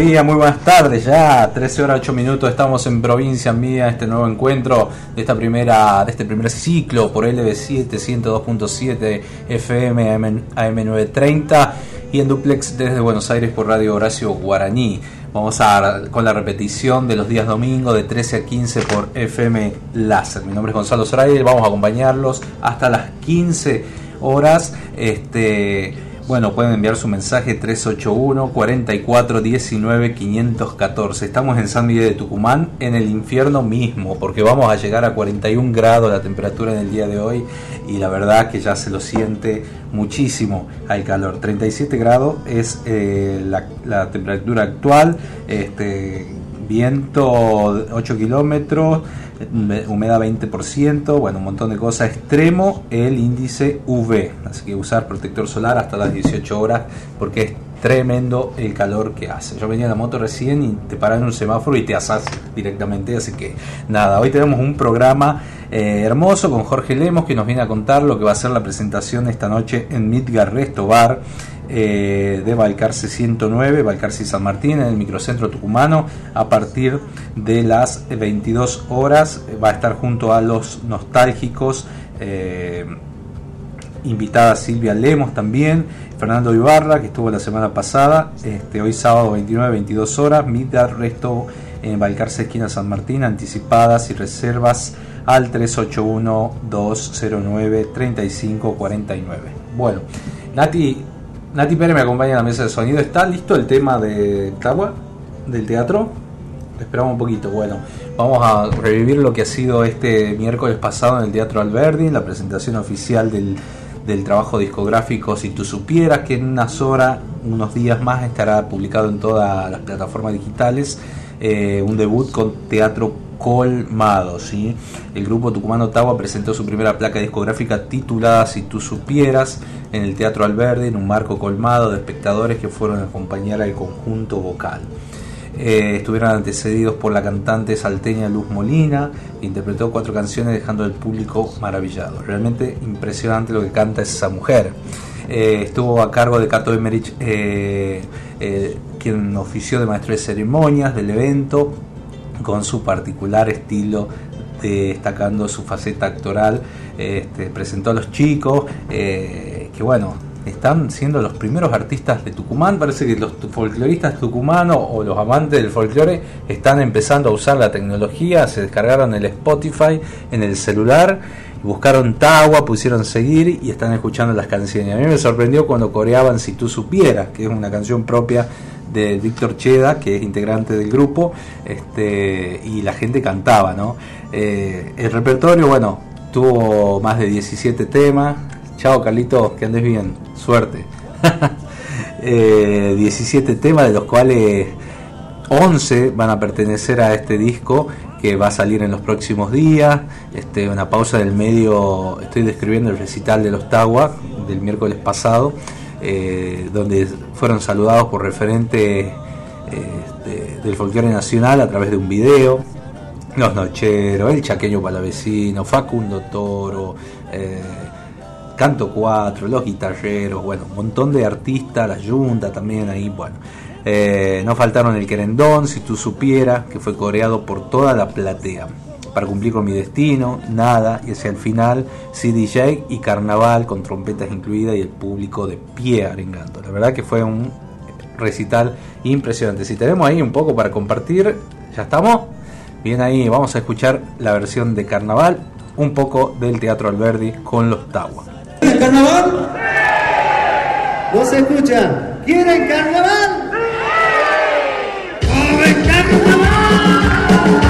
días, muy buenas tardes. Ya 13 horas 8 minutos estamos en Provincia Mía, este nuevo encuentro de esta primera de este primer ciclo por LB7 102.7 FM AM930 y en duplex desde Buenos Aires por Radio Horacio Guaraní. Vamos a con la repetición de los días domingo de 13 a 15 por FM Láser. Mi nombre es Gonzalo Zoraide, vamos a acompañarlos hasta las 15 horas. Este bueno, pueden enviar su mensaje 381 44 19 514. Estamos en San Miguel de Tucumán, en el infierno mismo, porque vamos a llegar a 41 grados la temperatura en el día de hoy y la verdad que ya se lo siente muchísimo al calor. 37 grados es eh, la, temperatura actual, este, viento 8 kilómetros humedad 20%, bueno, un montón de cosas. Extremo el índice UV, así que usar protector solar hasta las 18 horas porque es tremendo el calor que hace. Yo venía en la moto recién y te paran en un semáforo y te asas directamente, así que nada, hoy tenemos un programa eh, hermoso con Jorge Lemos que nos viene a contar lo que va a ser la presentación esta noche en Midgar Resto Bar. Eh, de Balcarce 109, Balcarce y San Martín, en el microcentro tucumano, a partir de las 22 horas. Va a estar junto a los nostálgicos. Eh, invitada Silvia Lemos también, Fernando Ibarra, que estuvo la semana pasada, este, hoy sábado 29, 22 horas, Midgar Resto en Balcarce Esquina San Martín, anticipadas y reservas al 381-209-3549. Bueno, Nati, Nati Pérez me acompaña en la mesa de sonido. ¿Está listo el tema de Tagua, del teatro? Esperamos un poquito. Bueno, vamos a revivir lo que ha sido este miércoles pasado en el Teatro Alberdi, la presentación oficial del, trabajo discográfico Si tú supieras, que en unas horas, unos días más, estará publicado en todas las plataformas digitales. Eh, un debut con teatro colmado. ¿sí? El grupo tucumano Tagua presentó su primera placa discográfica titulada Si tú supieras en el Teatro Alberdi en un marco colmado de espectadores que fueron a acompañar al conjunto vocal. Eh, estuvieron antecedidos por la cantante salteña Luz Molina, que interpretó cuatro canciones dejando al público maravillado. Realmente impresionante lo que canta esa mujer. Eh, estuvo a cargo de Cato Emerich, eh, quien ofició de maestro de ceremonias del evento, con su particular estilo destacando su faceta actoral, este, presentó a los chicos, eh, que bueno, están siendo los primeros artistas de Tucumán, parece que los folcloristas tucumanos o los amantes del folclore están empezando a usar la tecnología, se descargaron el Spotify en el celular, buscaron Tawa, pusieron seguir y están escuchando las canciones. A mí me sorprendió cuando coreaban Si tú supieras, que es una canción propia de Víctor Cheda, que es integrante del grupo, este, y la gente cantaba, ¿no? Eh, el repertorio, bueno, tuvo más de 17 temas. Chao, Carlito, que andes bien, suerte. 17 eh, temas, de los cuales 11 van a pertenecer a este disco que va a salir en los próximos días. Este, una pausa del medio, estoy describiendo el recital de los Tagua del miércoles pasado. Eh, donde fueron saludados por referentes eh, del folclore nacional a través de un video. Los Nocheros, el Chaqueño Palavecino, Facundo Toro, eh, Canto 4, los guitarreros, bueno, un montón de artistas, la Junta también ahí, bueno. no faltaron el Querendón, si tú supieras, que fue coreado por toda la platea para cumplir con mi destino, nada, y hacia el final CDJ y carnaval con trompetas incluidas y el público de pie arengando. La verdad que fue un recital impresionante. Si tenemos ahí un poco para compartir, ¿ya estamos? Bien ahí, vamos a escuchar la versión de carnaval, un poco del Teatro Alberdi con los Tawa. ¿Quieren carnaval? No se escucha. ¿Quieren carnaval? ¡Quieren carnaval!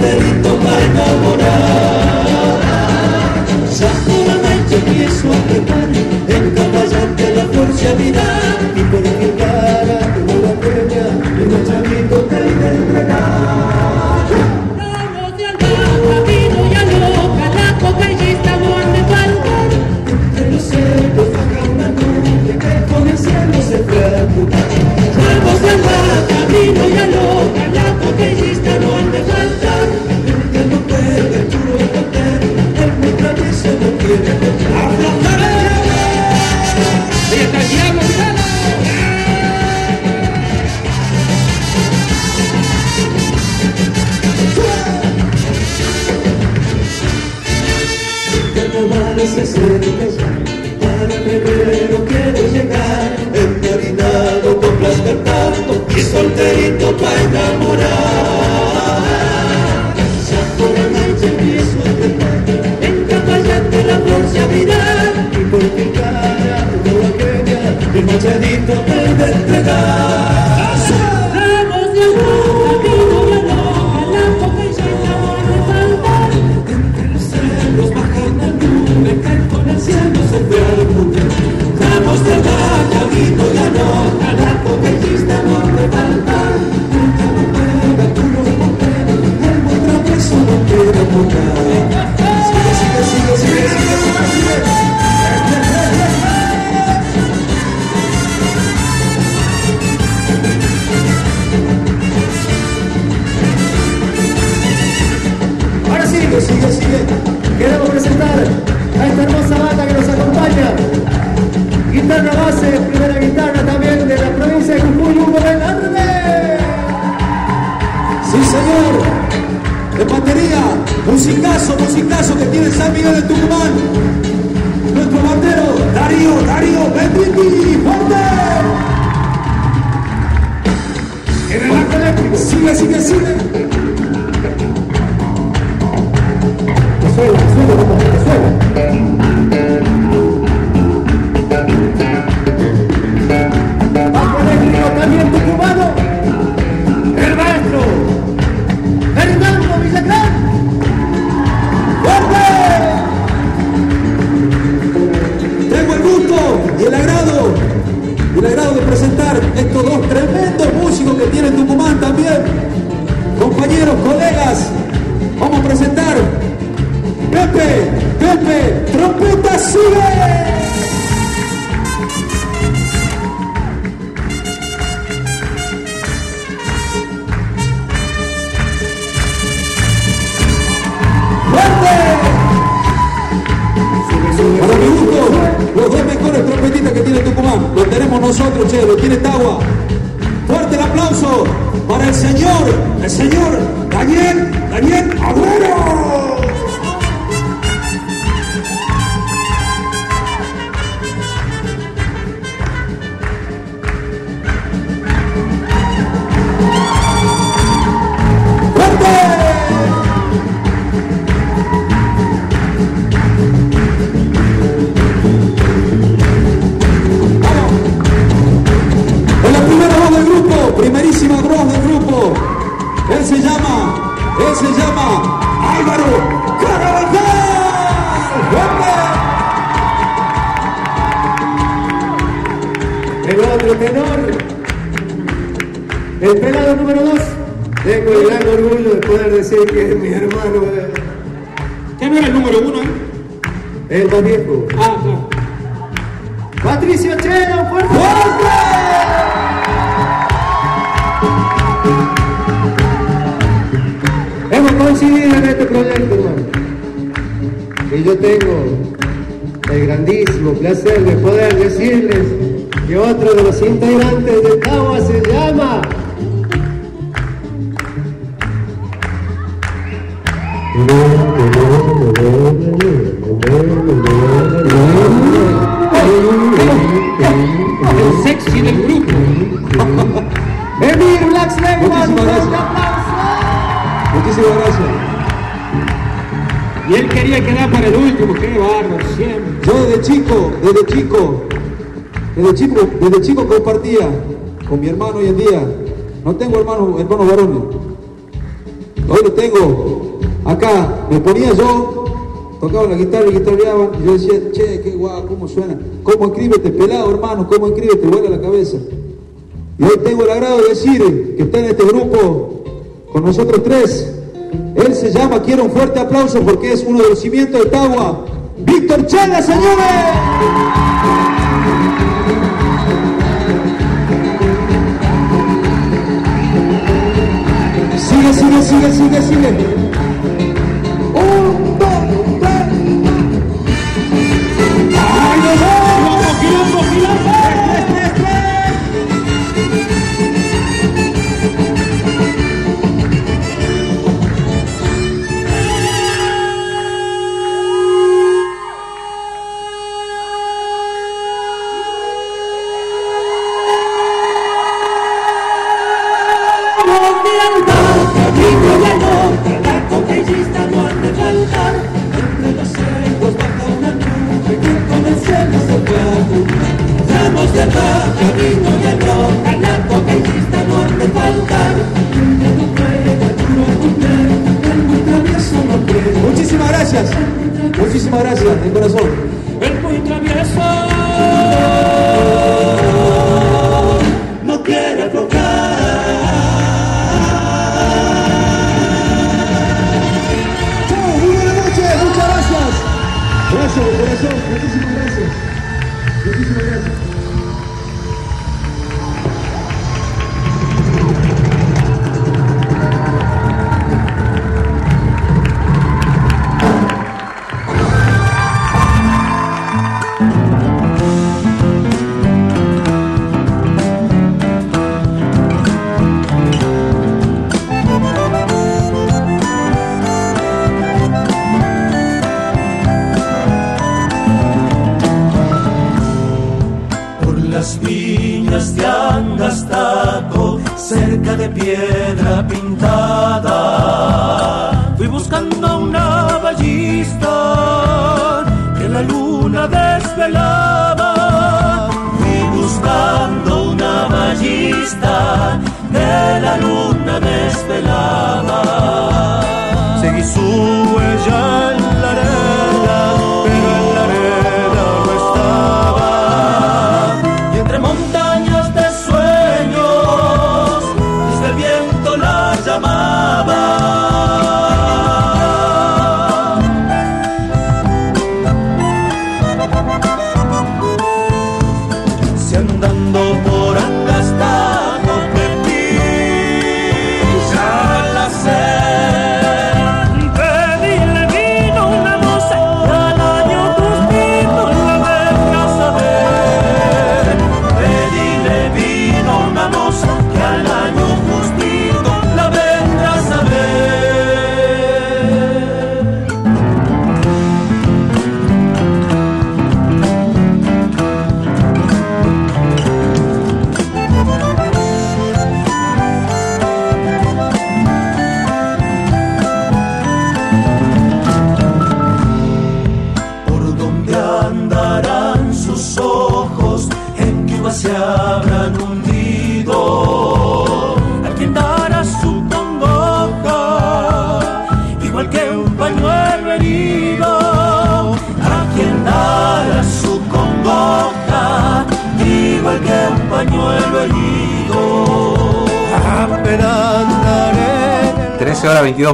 perrito para enamorar. La noche empiezo a preparar. Ya, para febrero quiero llegar, enmarinado con las cantando y solterito para enamorar. Ya por la noche empiezo a trepar, en Capayante la flor se abrirá, y por mi cara no aquella, el machadito me va. Sigue, sigue. Queremos presentar a esta hermosa banda que nos acompaña. Guitarra base, primera guitarra también de la provincia de Jujuy, Hugo. Sí, señor. De batería, musicazo, musicazo que tiene San Miguel de Tucumán. Nuestro bandero, Darío, Darío, Benditti, fuerte. En el arco eléctrico. Sigue, sigue, sigue. También. El agrado de presentar estos dos tremendos músicos que tiene Tucumán también. Compañeros, colegas, vamos a presentar Pepe, Pepe, trompeta sigue. Nosotros, che, lo tiene Tagua. Fuerte el aplauso para el señor, el señor Daniel, Daniel Agüero. Desde chico, desde chico compartía con mi hermano hoy en día. No tengo hermano, hermano varones. Hoy lo tengo acá. Me ponía yo, tocaba la guitarra y guitarreaban. Y yo decía, che, qué guau, cómo suena. Cómo escríbete, pelado hermano, cómo escríbete, vuela la cabeza. Y hoy tengo el agrado de decir que está en este grupo con nosotros tres. Él se llama, quiero un fuerte aplauso porque es uno de los cimientos de Tagua. Víctor Chela, señores. Sigue, sigue, sigue, sigue, sigue.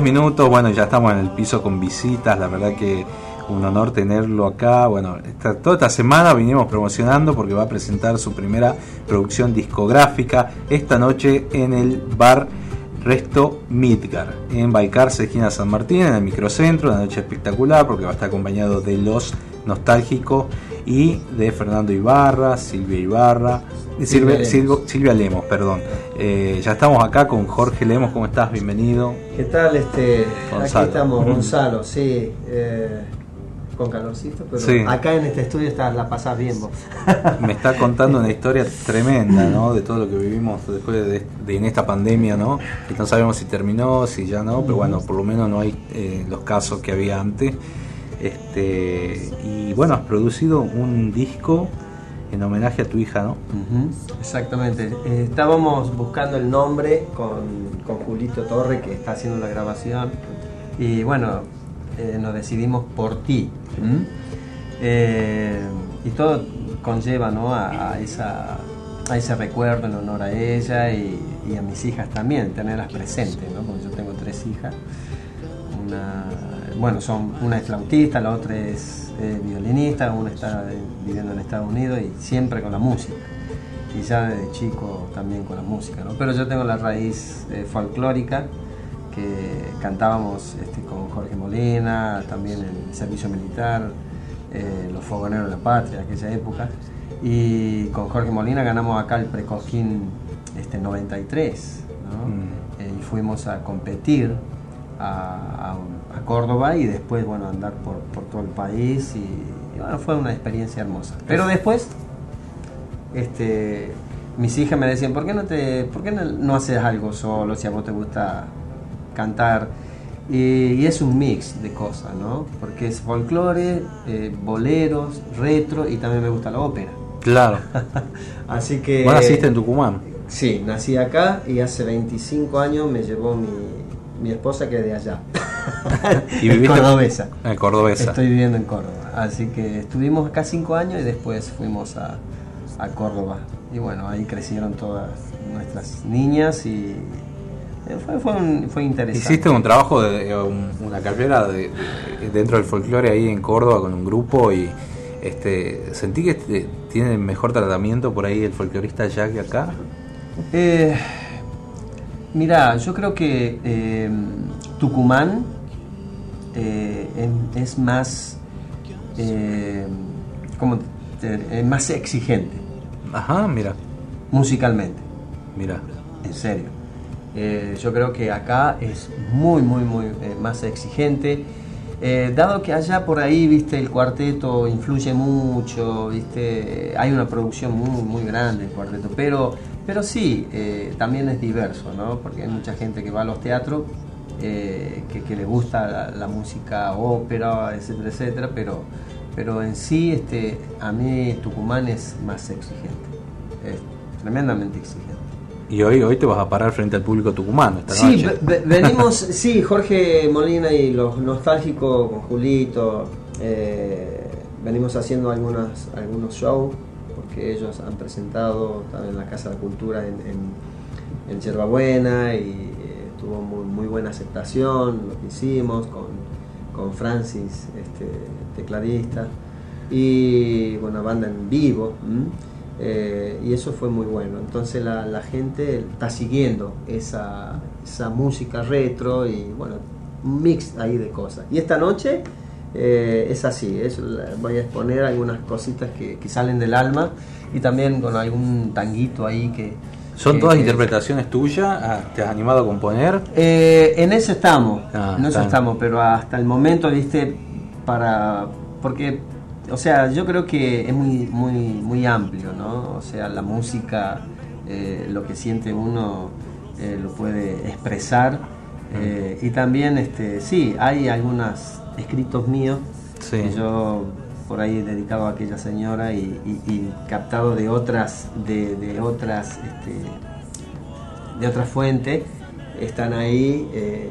22 minutos, bueno, ya estamos en el piso con visitas, la verdad que un honor tenerlo acá. Bueno, esta- toda esta semana vinimos promocionando porque va a presentar su primera producción discográfica esta noche en el bar Resto Midgar, en Balcarce, esquina San Martín, en el microcentro, una noche espectacular porque va a estar acompañado de los nostálgicos y de Fernando Ibarra, Silvia Ibarra, Silvia, Silvia Lemos. Silvo- Silvia Lemos, perdón. Eh, ya estamos acá con Jorge Lemos, ¿cómo estás? Bienvenido. ¿Qué tal? Este, Gonzalo. Aquí estamos. Gonzalo, sí. eh, con calorcito, pero Sí. acá en este estudio estás, la pasás bien vos. Me está contando una historia tremenda, ¿no? De todo lo que vivimos después de, de- en esta pandemia, ¿no? Que no sabemos si terminó, si ya no, pero bueno, por lo menos no hay eh, los casos que había antes. Este y bueno, has producido un disco en homenaje a tu hija, ¿no? Exactamente. Eh, estábamos buscando el nombre con, con Julito Torre, que está haciendo la grabación. Y bueno, eh, nos decidimos por ti. Eh, y todo conlleva ¿no? a, a esa, a ese recuerdo en honor a ella y, y a mis hijas también, tenerlas presentes, ¿no? porque yo tengo tres hijas. Una, bueno, son, una es flautista, la otra es eh, violinista, una está viviendo en Estados Unidos y siempre con la música. Y ya desde chico también con la música, ¿no? Pero yo tengo la raíz eh, folclórica, que cantábamos este, con Jorge Molina, también en el servicio militar, eh, los fogoneros de la patria, aquella época. Y con Jorge Molina ganamos acá el Precoquín este, 93, ¿no? Mm. Eh, y fuimos a competir a, a- a Córdoba y después, bueno, andar por, por todo el país y, y, bueno, fue una experiencia hermosa. Pero después, este, mis hijas me decían, ¿por qué no te, por qué no, no haces algo solo si a vos te gusta cantar? Y, y es un mix de cosas, ¿no? Porque es folclore, eh, boleros, retro y también me gusta la ópera. Claro. Así que... Vos naciste en Tucumán. Sí, nací acá y hace 25 años me llevó mi, mi esposa que es de allá. Y viviste cordobesa. en Cordobesa. Estoy viviendo en Córdoba. Así que estuvimos acá 5 años y después fuimos a, a Córdoba. Y bueno, ahí crecieron todas nuestras niñas y eh, fue, fue, un- fue interesante. Hiciste un trabajo, de, de- un- una carrera de- de- dentro del folclore ahí en Córdoba con un grupo y este sentí que este, tiene mejor tratamiento por ahí el folclorista allá que acá. Eh, mira, yo creo que eh, Tucumán eh, es, más, eh, ¿cómo te- es más exigente Ajá, mira, musicalmente, mira. en serio. Eh, yo creo que acá es muy, muy, muy eh, más exigente. Eh, dado que allá por ahí, viste, el cuarteto influye mucho, viste, hay una producción muy, muy grande el cuarteto, pero, pero sí, eh, también es diverso, ¿no? Porque hay mucha gente que va a los teatros, eh, que, que le gusta la, la música ópera, etcétera, etcétera, pero, pero en sí, este, a mí Tucumán es más exigente, es tremendamente exigente. Y hoy, hoy te vas a parar frente al público tucumano esta Sí, noche. ve- ve- venimos, sí, Jorge Molina y los nostálgicos con Julito, eh, venimos haciendo algunas, algunos shows, porque ellos han presentado también en la Casa de la Cultura en, en, en Yerbabuena y tuvo muy, buena aceptación lo que hicimos con, con Francis, este, tecladista, y una banda en vivo. Eh, y eso fue muy bueno. Entonces la, gente está siguiendo esa, esa música retro y bueno, un mix ahí de cosas. Y esta noche eh, es así, es voy a exponer algunas cositas que, que salen del alma y también con algún tanguito ahí que... ¿Son que- todas interpretaciones tuyas? Ah, ¿Te has animado a componer? eh, en eso estamos, Ah, en eso estamos, pero hasta el momento, viste, para, porque, o sea, yo creo que es muy, muy, muy amplio, ¿no? O sea, la música, eh, lo que siente uno eh, lo puede expresar eh, y también, este, sí, hay algunos escritos míos Sí. que yo por ahí dedicado a aquella señora y, y- y captado de otras, de, de otras, este, de otra fuente están ahí eh,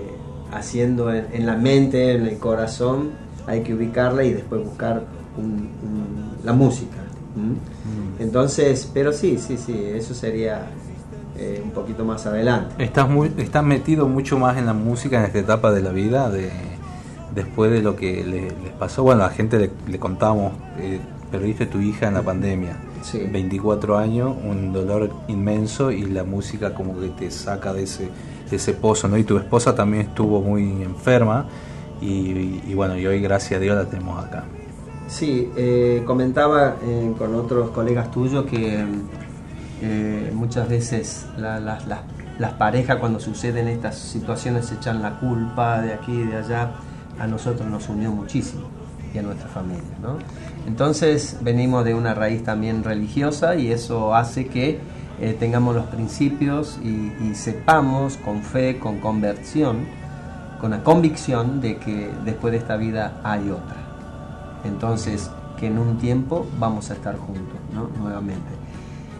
haciendo en, en la mente, en el corazón, hay que ubicarla y después buscar un- un- la música. ¿m? Entonces, pero sí, sí, sí, eso sería eh, un poquito más adelante. Estás muy, estás metido mucho más en la música en esta etapa de la vida, de, después de lo que le- les pasó. Bueno, a la gente le, le contamos, eh, perdiste tu hija en la pandemia. Sí. 24 años, un dolor inmenso y la música como que te saca de ese, de ese pozo, ¿no? Y tu esposa también estuvo muy enferma y, y- y bueno, y hoy gracias a Dios la tenemos acá. Sí, eh, comentaba eh, con otros colegas tuyos que eh, muchas veces la- la- la- las parejas cuando suceden estas situaciones se echan la culpa de aquí y de allá. A nosotros nos unió muchísimo y a nuestra familia. ¿no? Entonces venimos de una raíz también religiosa y eso hace que eh, tengamos los principios y, y sepamos con fe, con conversión, con la convicción de que después de esta vida hay otra. Entonces, que en un tiempo vamos a estar juntos, ¿no? Nuevamente.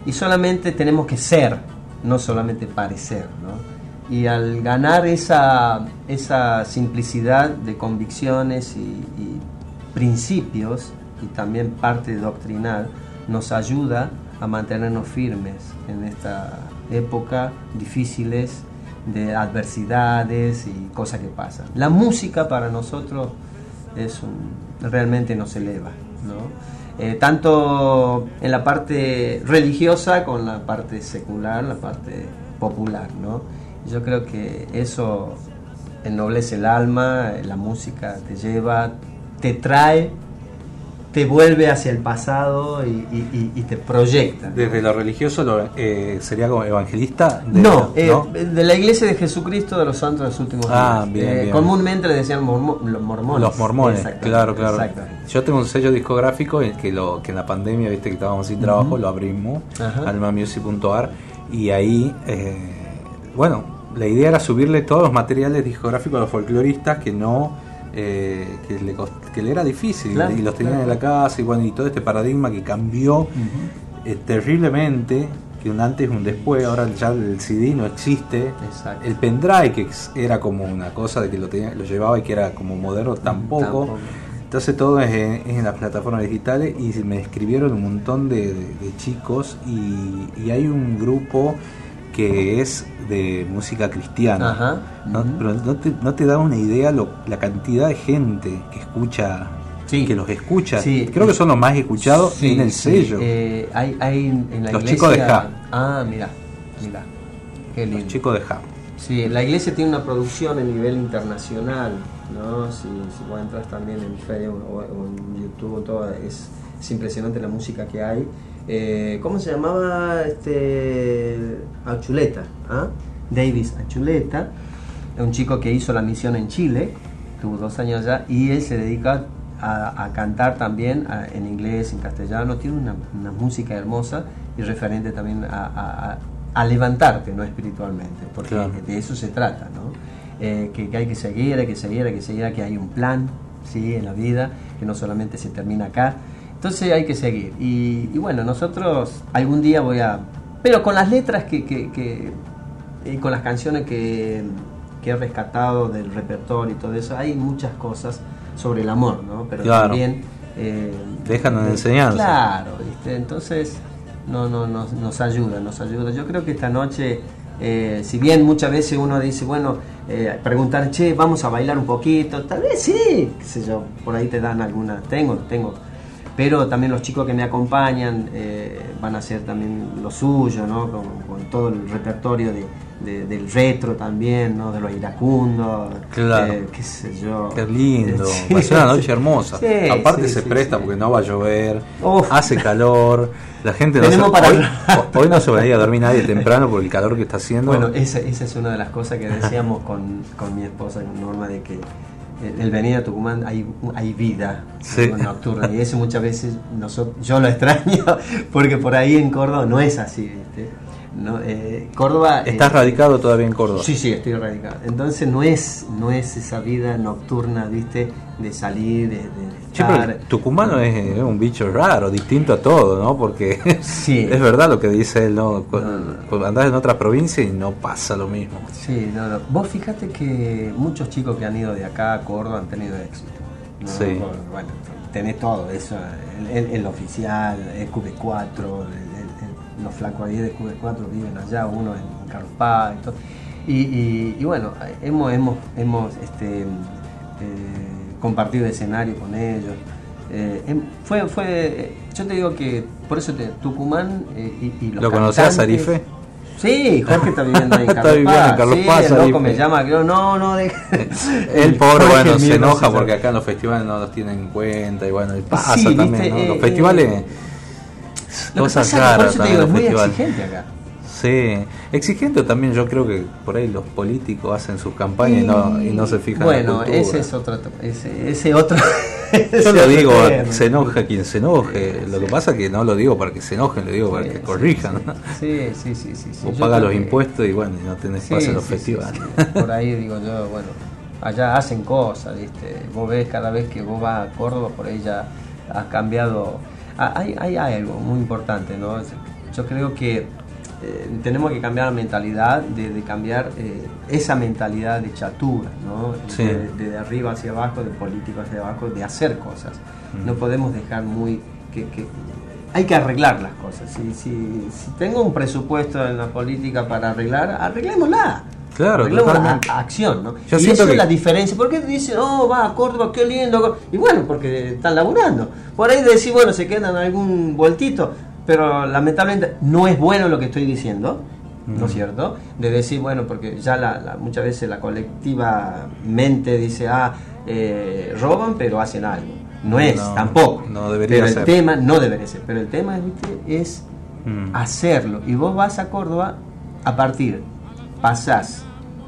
Y solamente tenemos que ser, no solamente parecer, ¿no? Y al ganar esa, esa simplicidad de convicciones y, y principios, y también parte doctrinal, nos ayuda a mantenernos firmes en esta época difíciles de adversidades y cosas que pasan. La música para nosotros es un- realmente nos eleva, ¿no? Eh, tanto en la parte religiosa con la parte secular, la parte popular, ¿no? Yo creo que eso ennoblece el alma, la música te lleva, te trae, te vuelve hacia el pasado y, y- y- y te proyecta. Desde lo religioso lo- eh, sería como evangelista. de- no, eh, de la Iglesia de Jesucristo de los Santos de los Últimos Ah, Días. bien, Eh, bien. Comúnmente le decían mormo- los mormones. Los mormones, claro, claro. Yo tengo un sello discográfico que, lo, que en la pandemia, viste que estábamos sin trabajo, lo abrimos, almamusic.ar, y ahí, eh, bueno, la idea era subirle todos los materiales discográficos a los folcloristas que no, eh, que, le, cost- que le era difícil, Claro, y los tenían claro. en la casa, y bueno, y todo este paradigma que cambió eh, terriblemente que un antes y un después, ahora ya el CD no existe. Exacto. El pendrive, que era como una cosa de que lo, tenía, lo llevaba y que era como moderno, tampoco. Tampoco. Entonces todo es en, es en las plataformas digitales y me escribieron un montón de, de- de chicos y, y hay un grupo que es de música cristiana. Ajá. No. Pero no te, no te da una idea lo- la cantidad de gente que escucha, Sí. que los escucha. Sí. Creo que son los más escuchados Sí, en el sello. Eh, hay, hay en la Los iglesia. chicos de Ja. Ah, mira, mira. Qué lindo. los chicos de Hub. Sí, la iglesia tiene una producción a nivel internacional, ¿no? Si, si vos entras también en Facebook o, o en YouTube, todo, es, es impresionante la música que hay. Eh, ¿Cómo se llamaba este Achuleta? ¿ah? Davis Achuleta, un chico que hizo la misión en Chile, tuvo dos años allá, y él se dedica a, a cantar también a- en inglés, en castellano, tiene una, una música hermosa y referente también a, a- levantarte, no espiritualmente, porque Claro. de eso se trata, ¿no? Eh, que, que hay que seguir, hay que seguir, hay que seguir, que hay un plan, ¿sí? En la vida, que no solamente se termina acá. Entonces hay que seguir. Y, y bueno, nosotros algún día voy a... Pero con las letras que... que- que- y con las canciones que, que he rescatado del repertorio y todo eso, hay muchas cosas sobre el amor, ¿no? Pero Claro. también... eh, Dejan una eh, enseñanza. Claro, ¿viste? Entonces no, no, nos, nos ayuda, nos ayuda. Yo creo que esta noche, eh, si bien muchas veces uno dice, bueno, eh, preguntar, che, vamos a bailar un poquito, tal vez sí, qué sé yo, por ahí te dan alguna, tengo, tengo. Pero también los chicos que me acompañan eh, van a hacer también lo suyo, ¿no? Con, con todo el repertorio de, de- del retro también, ¿no? De los iracundos, Claro. eh, qué sé yo. Qué lindo, Sí. va a ser una noche hermosa. Sí, Aparte sí, se presta porque no va a llover, Uf. hace calor, la gente no se, para hoy, hoy no se va a ir a dormir nadie temprano por el calor que está haciendo. Bueno, esa, esa es una de las cosas que decíamos con, con mi esposa, con Norma, de que el, el venir a Tucumán hay, hay vida nocturna. Y eso muchas veces nosotros, yo lo extraño, porque por ahí en Córdoba no es así, ¿viste? No, eh, Córdoba... eh, ¿Estás radicado todavía en Córdoba? Sí, sí, estoy radicado. Entonces no es, no es esa vida nocturna, ¿viste? De salir, de, de pero el tucumano es, es un bicho raro, distinto a todo, ¿no? Porque Sí. es verdad lo que dice él, ¿no? Andás en otras provincias y no pasa lo mismo. Sí, no, no. Vos fíjate que muchos chicos que han ido de acá a Córdoba han tenido éxito. Sí. Bueno, tenés todo eso, el, el- el oficial, el QB4, el- el- el- los flacos ahí de QB4 viven allá, uno en Carlos Paz y todo. Y, y- y bueno, hemos, hemos, hemos este, eh, compartido escenario con ellos. Eh, em- fue, fue, yo te digo que por eso te, Tucumán eh, y, y los ¿Lo conocías, cantantes- Arife? Sí, Jorge está viviendo ahí en Está Carlos en Paz. Carlos sí, Paz, el loco me llama, creo, no, no, deja. El pobre, Jorge bueno, se enoja porque acá en los festivales no los tienen en cuenta y bueno, y pasa Sí, también, ¿no? Los festivales, cosas que por raras eso te también digo, es muy exigente acá. Sí, exigente también yo creo que por ahí los políticos hacen sus campañas y no, y no se fijan en la Bueno, ese es otro. Ese, ese otro. Yo lo digo, se enoja quien se enoje. Sí, lo que pasa es que no lo digo para que se enojen, lo digo para Sí, que corrijan. Sí, sí, sí, sí. pagas creo los que- impuestos y bueno, y no tenés espacio en los festivales. Por ahí digo yo, bueno, allá hacen cosas, ¿viste? Vos ves cada vez que vos vas a Córdoba, por ahí ya ha cambiado. Ah, Hay, hay algo muy importante, ¿no? Yo creo que eh, tenemos que cambiar la mentalidad, de, de cambiar eh, esa mentalidad de chatura, ¿no? Sí. De, de, de arriba hacia abajo, de político hacia abajo, de hacer cosas. Mm. No podemos dejar muy... que, que- hay que arreglar las cosas. Si, si, si tengo un presupuesto en la política para arreglar, arreglémosla. Claro, Arreglemos la totalmente. a- acción, ¿no? Yo y siento eso que- es la diferencia. ¿Por qué dicen, oh, va a Córdoba, qué lindo? Y bueno, porque están laburando. Por ahí decir, bueno, se quedan algún vueltito, pero lamentablemente no es bueno lo que estoy diciendo. ¿No es cierto? De decir, bueno, porque ya la, la- muchas veces la colectiva mente dice, ah, eh, roban, pero hacen algo. No es, No, tampoco. no debería pero el ser. tema no debería ser. Pero el tema ¿viste? es Mm. hacerlo. Y vos vas a Córdoba a partir, pasás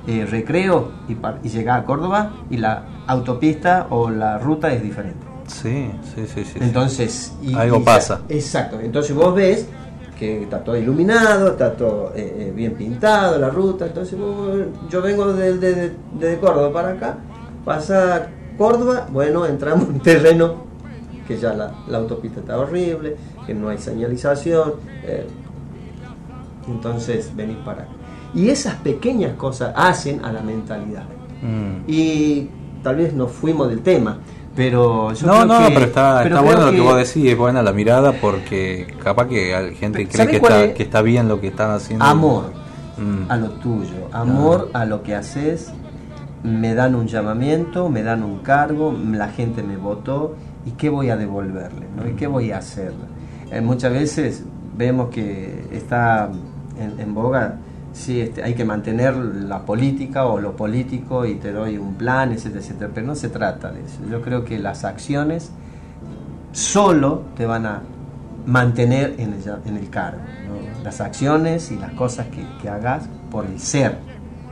eh, recreo y, y llegás a Córdoba y la autopista o la ruta es diferente. Sí, sí, sí, sí. Entonces, y- Algo y- pasa. Exacto. Entonces vos ves que está todo iluminado, está todo eh, eh, bien pintado, la ruta. Entonces vos- yo vengo de, de- de- de Córdoba para acá, pasa Córdoba, bueno, entramos en terreno que ya la, la autopista está horrible, que no hay señalización. eh, entonces venís para acá. Y esas pequeñas cosas hacen a la mentalidad. Mm. Y tal vez nos fuimos del tema, pero yo No, creo no, que- pero está, pero está bueno lo que que- vos decís, es buena la mirada porque capaz que hay gente cree ¿Sabés que está, es? que está bien lo que están haciendo. Amor Mm. a lo tuyo, amor a lo que haces. Me dan un llamamiento, me dan un cargo, la gente me votó y qué voy a devolverle, ¿no? ¿Y qué voy a hacer? Eh, muchas veces vemos que está en, en boga, sí, este, hay que mantener la política o lo político y te doy un plan, etcétera, etcétera, pero no se trata de eso. Yo creo que las acciones solo te van a mantener en el, en el cargo. ¿no? Las acciones y las cosas que, que hagas por el ser.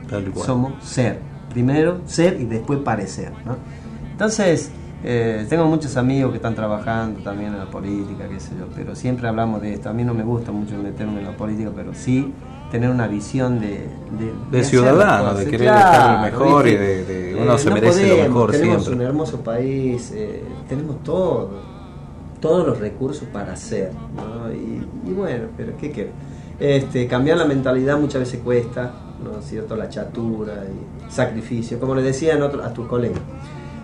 Tal cual. Somos ser. Primero ser y después parecer. ¿no? Entonces, eh, tengo muchos amigos que están trabajando también en la política, qué sé yo, pero siempre hablamos de esto. A mí no me gusta mucho meterme en la política, pero sí tener una visión de, de, De hacer ciudadano, de querer estar mejor y de- de- uno se no merece lo mejor Tenemos siempre. un hermoso país, eh, tenemos todo, todos los recursos para hacer. ¿no? Y, y bueno, pero ¿qué quiero? Este, cambiar la mentalidad muchas veces cuesta, ¿no es cierto? La chatura y sacrificio, como le decían otro, a tus colegas.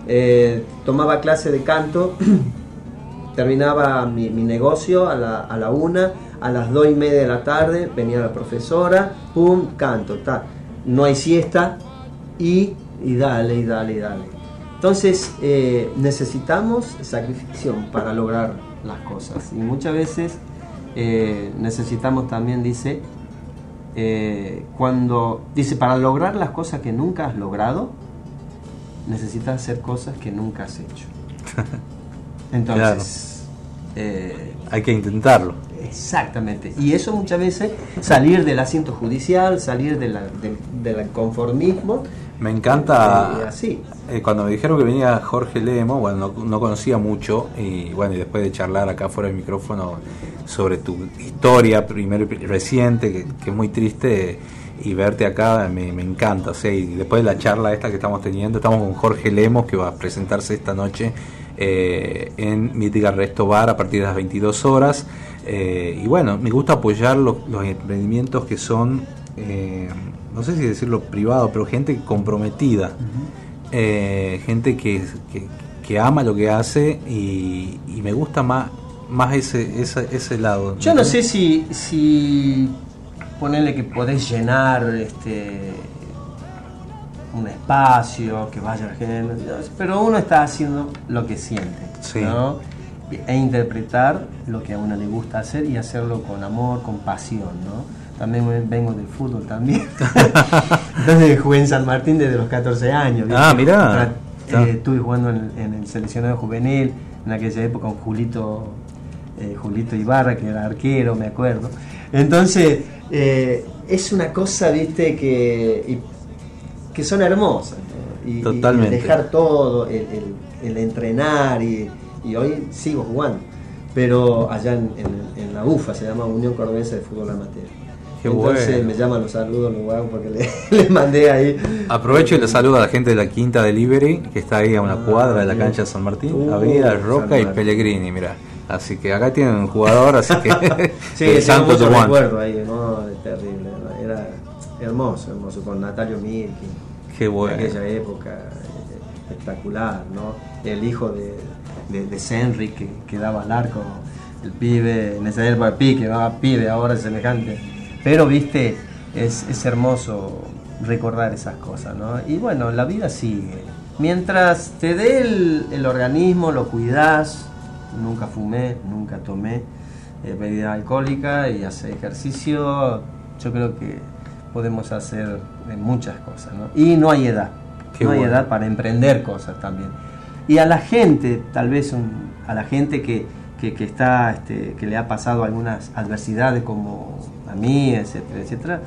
Eh, tomaba clase de canto, terminaba mi, mi negocio a la, a la una, a las dos y media de la tarde venía la profesora, pum, canto, no hay siesta y, y dale, y dale, y dale. Entonces eh, necesitamos sacrificio para lograr las cosas y muchas veces eh, necesitamos también, dice, eh, cuando dice, para lograr las cosas que nunca has logrado, necesitas hacer cosas que nunca has hecho. Entonces, Hay que intentarlo. Exactamente. Y eso muchas veces, salir del asiento judicial, salir de la- de- del conformismo, Me encanta. eh, así. Eh, cuando me dijeron que venía Jorge Lemo, bueno, no, no conocía mucho y bueno, y después de charlar acá fuera del micrófono sobre tu historia, primero reciente, que, que es muy triste, y verte acá me, me encanta, o sea, y después de la charla esta que estamos teniendo, estamos con Jorge Lemos, que va a presentarse esta noche eh, en Mítica Resto Bar a partir de las 22 horas, Eh, y bueno, me gusta apoyar los, los emprendimientos que son, eh, no sé si decirlo privado, pero gente comprometida eh, gente que, que, que ama lo que hace y, y me gusta más más ese ese, ese lado. Yo no sé si, si ponerle que podés llenar este un espacio, que vaya gente, pero uno está haciendo lo que siente, Sí. ¿no? E interpretar lo que a uno le gusta hacer y hacerlo con amor, con pasión, ¿no? También vengo del fútbol también. Entonces jugué en San Martín desde los 14 años. ¿viste? Ah, mirá. Eh, estuve jugando en, en el seleccionado juvenil en aquella época con Julito eh, Julito Ibarra, que era arquero, me acuerdo. Entonces, eh, es una cosa, viste, que, y- que son hermosas. ¿no? Y, Totalmente. dejar todo, el, el- el entrenar, y, y hoy sigo jugando. Pero allá en, en- en la UFA, se llama Unión Cordobesa de Fútbol Amateur. Qué Entonces bueno. me llaman los saludos, los porque le, le mandé ahí. Aprovecho y le saludo a la gente de la Quinta Delivery, que está ahí a una Ah, cuadra de la cancha de San Martín, Uh, Avenida Roca y. Pellegrini, mira. Así que acá tienen un jugador, así que Sí, el Santo mucho recuerdo ahí, no, es terrible, era hermoso, hermoso, con Natalio Mirki, Qué en bueno. aquella época, eh, espectacular, ¿no? El hijo de, de, de Senri que, que daba al arco, el pibe, en esa época pique, ¿no? pibe, ahora es semejante, pero viste, es, es hermoso recordar esas cosas, ¿no? Y bueno, la vida sigue, mientras te dé el, el organismo, lo cuidas, nunca fumé, nunca tomé eh, bebida alcohólica y hacer ejercicio, yo creo que podemos hacer muchas cosas, ¿no? Y no hay edad, Qué no hay bueno. edad para emprender cosas también. Y a la gente, tal vez un- a la gente que, que, que está, este, que le ha pasado algunas adversidades como a mí, etcétera, etcétera,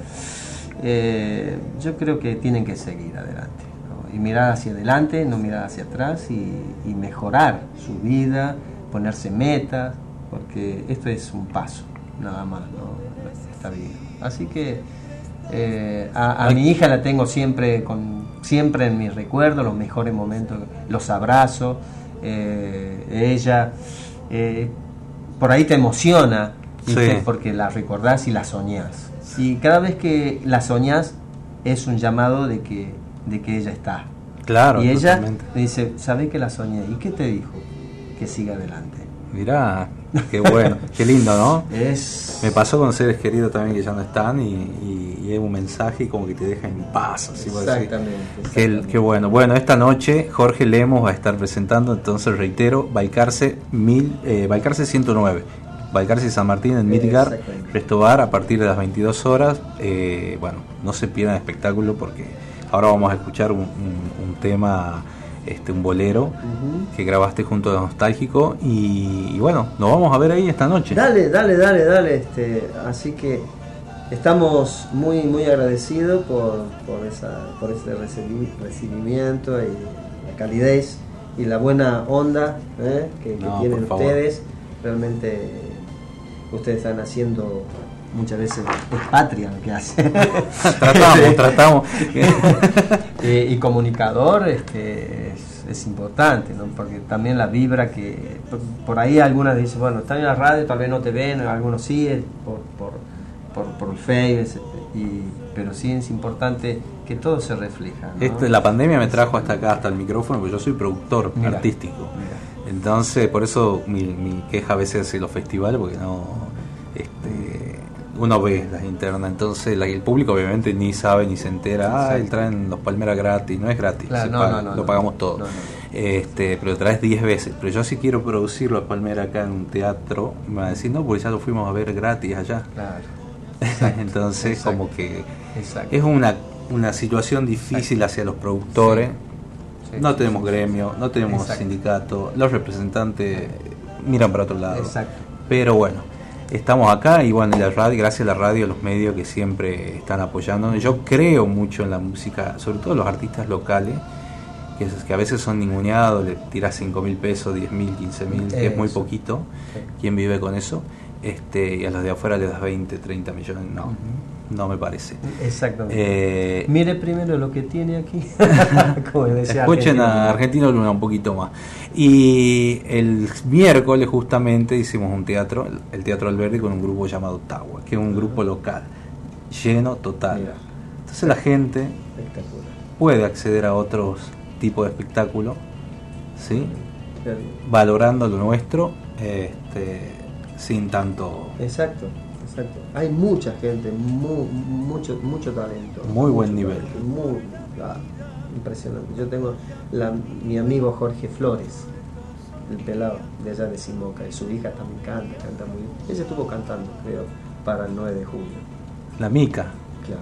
eh, yo creo que tienen que seguir adelante ¿no? y mirar hacia adelante, no mirar hacia atrás y, y mejorar su vida, ponerse metas, porque esto es un paso, nada más, ¿no? esta vida. Así que eh, a, a mi hija la tengo siempre con siempre en mis recuerdos, los mejores momentos, los abrazo, eh, ella, eh, por ahí te emociona, ¿viste? Sí. porque la recordás y la soñás. Y cada vez que la soñás es un llamado de que, de que ella está. Claro, y ella totalmente. me dice, ¿sabés que la soñé? ¿Y qué te dijo? Que siga adelante. Mirá, qué bueno, qué lindo, ¿no? Es... Me pasó con seres queridos también que ya no están y, y- y es un mensaje y como que te deja en paz, así. Exactamente. Qué, bueno. Bueno, esta noche Jorge Lemos va a estar presentando, entonces reitero, Balcarce, mil, eh, Balcarce 109. Balcarce y San Martín en Midgar. Restobar a partir de las 22 horas. Eh, bueno, no se pierdan el espectáculo porque ahora vamos a escuchar un, un- un tema, este, un bolero que grabaste junto a Nostálgico y, y bueno, nos vamos a ver ahí esta noche. Dale, dale, dale, dale. Este, así que estamos muy, muy agradecidos por, por, esa, por ese recibi- recibimiento y la calidez y la buena onda ¿eh? que, que No, tienen ustedes. Realmente ustedes están haciendo muchas veces es patria lo que hacen. tratamos, tratamos. Eh, y comunicador este, es, es importante, ¿no? porque también la vibra que por, por ahí algunas dicen, bueno, están en la radio, tal vez no te ven, algunos sí, es por, por, por, por el Face, y, pero sí es importante que todo se refleja. ¿no? Este, la pandemia me trajo hasta acá, hasta el micrófono, porque yo soy productor Mira, artístico. mira. Entonces, por eso mi, mi queja a veces hacia los festivales, porque no. Este, uno ve las internas, entonces la- el público obviamente ni sabe ni se entera. Ah, él traen los palmeras gratis, no es gratis, Claro, se no, paga, no, no, lo pagamos todo. Este, pero traes 10 veces. Pero yo si quiero producir los palmeras acá en un teatro, me va a decir, no, porque ya lo fuimos a ver gratis allá. Claro, entonces, exacto. como que exacto. es una, una situación difícil hacia los productores. Sí. No tenemos gremio, no tenemos sindicato, los representantes miran para otro lado. Exacto. Pero bueno, estamos acá y bueno, la radio, gracias a la radio, a los medios que siempre están apoyando. Yo creo mucho en la música, sobre todo los artistas locales, que, es- que a veces son ninguneados, le tiras 5 mil pesos, 10 mil, 15 mil, que es muy poquito. ¿Quién vive con eso? Este, y a los de afuera les das 20, 30 millones. No. No me parece. Exactamente. Eh, Mire primero lo que tiene aquí. Como decía Escuchen a. Argentino Luna un poquito más. Y el miércoles justamente hicimos un teatro, el Teatro Alberdi, con un grupo llamado Tawa, que es un grupo local, lleno total. Mira. Entonces la gente puede acceder a otros tipos de espectáculo, ¿sí? Valorando lo nuestro, este, sin tanto... Exacto, exacto. Hay mucha gente, mu- mucho, mucho talento. Muy buen Mucho nivel. talento, Muy, ah, impresionante. Yo tengo la- mi amigo Jorge Flores, el pelado de allá de Simoca, y su hija también canta, canta muy bien. Ella estuvo cantando, creo, para el 9 de julio. La Mica, Claro.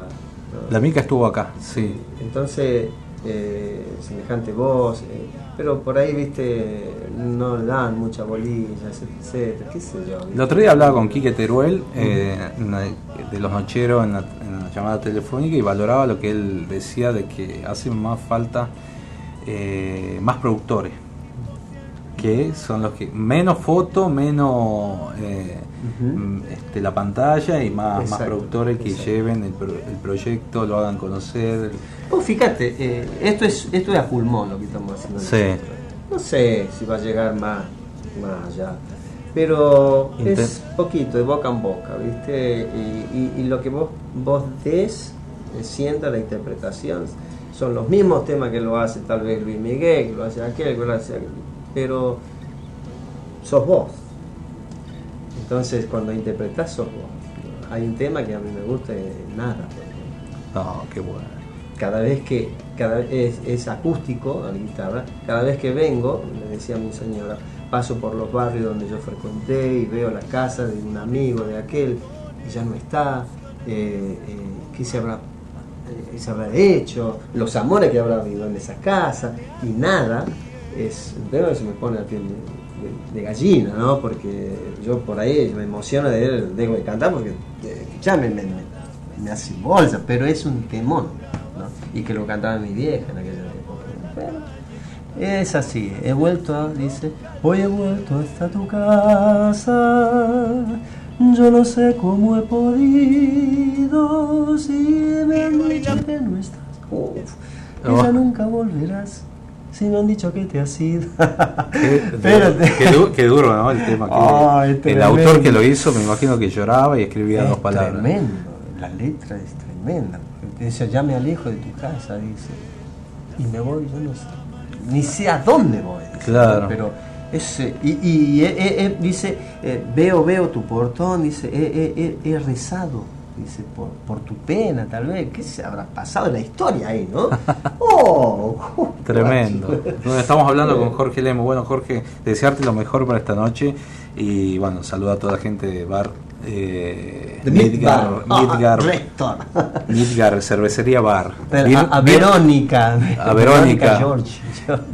¿no? la Mica estuvo acá, sí. Entonces, eh, semejante voz, eh, pero por ahí, viste, no dan mucha bolilla, etcétera, qué. El otro día hablaba con Quique Teruel eh, de los nocheros en la, llamada telefónica y valoraba lo que él decía de que hace más falta eh, más productores que son los que menos fotos, menos mm, este, la pantalla y más, productores que exacto. lleven el, pro- el proyecto, lo hagan conocer. Vos fíjate, eh, esto es esto es a pulmón lo que estamos haciendo. Sí. No sé si va a llegar más, más allá. Pero Intent- es poquito, de boca en boca, ¿viste? Y, y- y lo que vos, vos des, eh, sienta la interpretación, son los mismos temas que lo hace tal vez Luis Miguel, que lo hace aquel, que lo hace aquel, pero sos vos. Entonces cuando sos vos. Hay un tema que a mí me gusta, eh, nada. ejemplo No, qué bueno. cada vez que cada es, es acústico a la guitarra, cada vez que vengo, le decía a mi señora, paso por los barrios donde yo frecuenté y veo la casa de un amigo de aquel y ya no está, eh, eh, qué se habrá, eh, se habrá hecho, los amores que habrá habido en esa casa y nada, es, veo que se me pone la piel de, gallina, ¿no? Porque yo por ahí me emociona de él, dejo de cantar porque eh, ya me, me- me- hace bolsa, pero es un temón, ¿no? Y que lo cantaba mi vieja en aquella época. Bueno, es así, he vuelto, dice, hoy he vuelto hasta tu casa, yo no sé cómo he podido, si me han dicho que no estás, uf, Oh. nunca volverás, Sí, me han dicho que te has ido. Qué, Pero te- qué du- qué duro, ¿no? El tema que el tremendo. autor que lo hizo, me imagino que lloraba y escribía Es dos palabras. Tremendo, la letra es tremenda. Dice, ya me alejo de tu casa, dice. Y me voy, yo no sé. Ni sé a dónde voy. dice, Claro. Pero es, eh, y, y, eh, eh, eh, dice, eh, veo, veo tu portón, dice, eh, he rezado, dice, por, por tu pena, tal vez. ¿Qué se habrá pasado en la historia ahí, no? ¡Oh! Tremendo. Bueno, estamos hablando con Jorge Lemo. Bueno, Jorge, desearte lo mejor para esta noche y bueno, saluda a toda la gente de Bar. Eh, Midgar, Midgar. Midgar, Rector. Midgar, Cervecería Bar. A, a bien- Verónica. A Verónica. George.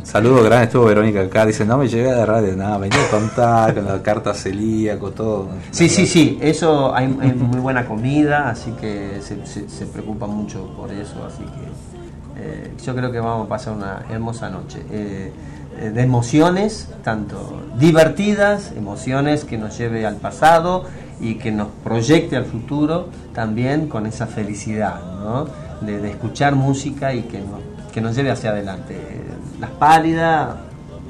Saludo grande, estuvo Verónica acá. Dice, no me llega de radio, nada, venía a contar con la carta celíaco, todo. Sí, sí, sí, eso hay, hay muy buena comida, así que se, se, se preocupa mucho por eso, así que eh, yo creo que vamos a pasar una hermosa noche. eh, de emociones, tanto divertidas, emociones que nos lleve al pasado y que nos proyecte al futuro, también con esa felicidad, ¿no? De, de escuchar música y que, nos- que nos lleve hacia adelante. Eh, Las pálidas,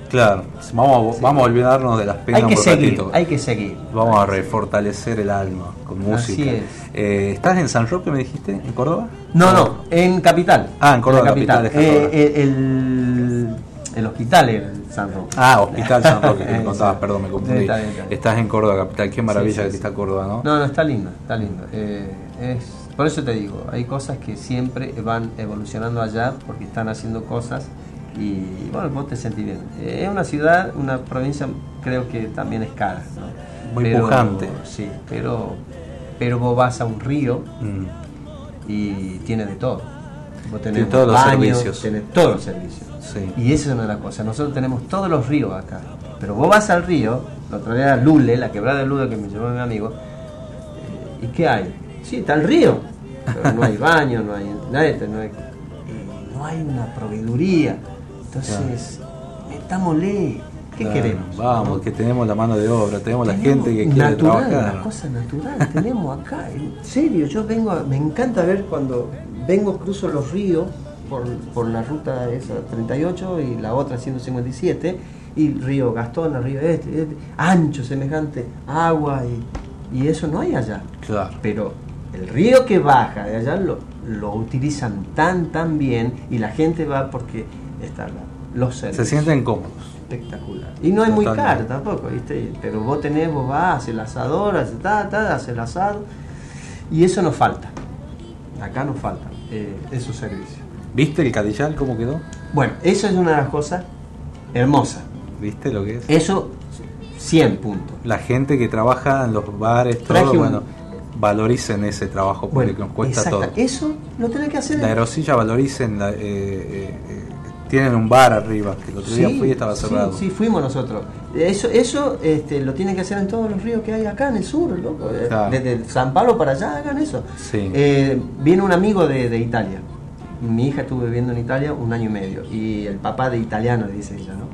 Claro, vamos, a- vamos a olvidarnos de las penas hay que seguir, ratito. hay que seguir. Vamos a refortalecer el alma con música. Así es. Eh, ¿Estás en San Roque, me dijiste? ¿En Córdoba? No, no, en Capital. Ah, en Córdoba, capital. capital. Eh, eh, el, el hospital en San Roque. Ah, Hospital San Roque, que me contabas, perdón, me confundí. Está bien, está bien. Estás en Córdoba capital, qué maravilla Sí, sí, que sí. está Córdoba, ¿no? No, no, está lindo, está lindo. Eh, es, por eso te digo, hay cosas que siempre van evolucionando allá porque están haciendo cosas y bueno, vos te sentís bien. Eh, es una ciudad, una provincia, creo que también es cara. ¿no? Muy pujante. Sí, pero, pero vos vas a un río Mm. y tiene de todo. Vos tenés Tiene todos los baños, servicios. tenés todos los servicios. Sí. Y esa es una de las cosas. Nosotros tenemos todos los ríos acá. Pero vos vas al río, la otra vez era Lule, la quebrada de Lule que me llevó mi amigo. eh, ¿Y qué hay? Sí, está el río. Pero no hay baño, no hay internet, no hay, y no hay una proveeduría. Entonces, metámosle. ¿Qué Claro, queremos? Vamos, ¿no? que tenemos la mano de obra, tenemos la gente que quiere trabajar. La cosa natural tenemos acá, en serio. Yo vengo, a- me encanta ver cuando vengo, cruzo los ríos por, por la ruta esa 38 y la otra 157, y río Gastón, el río este, este, ancho, semejante, agua, y, y eso no hay allá. Claro. Pero el río que baja de allá lo, lo utilizan tan, tan bien, y la gente va porque está la- los Se servicios sienten cómodos. espectacular. Y no es muy caro tampoco, ¿viste? Pero vos tenés, vos vas, haces el asador, haces ta, ta, haces el asado. Y eso nos falta. Acá nos falta eh, esos servicios. ¿Viste el Cadillal cómo quedó? Bueno, eso es una de las cosas hermosas. ¿Viste lo que es? Eso, 100 puntos. La gente que trabaja en los bares, todo, un- bueno, valoricen ese trabajo porque Bueno, nos cuesta exacta. todo. Eso lo tenés que hacer. La aerosilla valoricen, la, eh, eh, eh, tienen un bar arriba, que el otro día fui y estaba cerrado. Sí, fuimos nosotros. Eso, eso este, lo tienen que hacer en todos los ríos que hay acá en el sur, loco. Claro. Desde San Pablo para allá hagan eso. Sí. Viene un amigo de, de Italia. Mi hija estuvo viviendo en Italia un año y medio. Y el papá de italiano, dice ella, ¿no?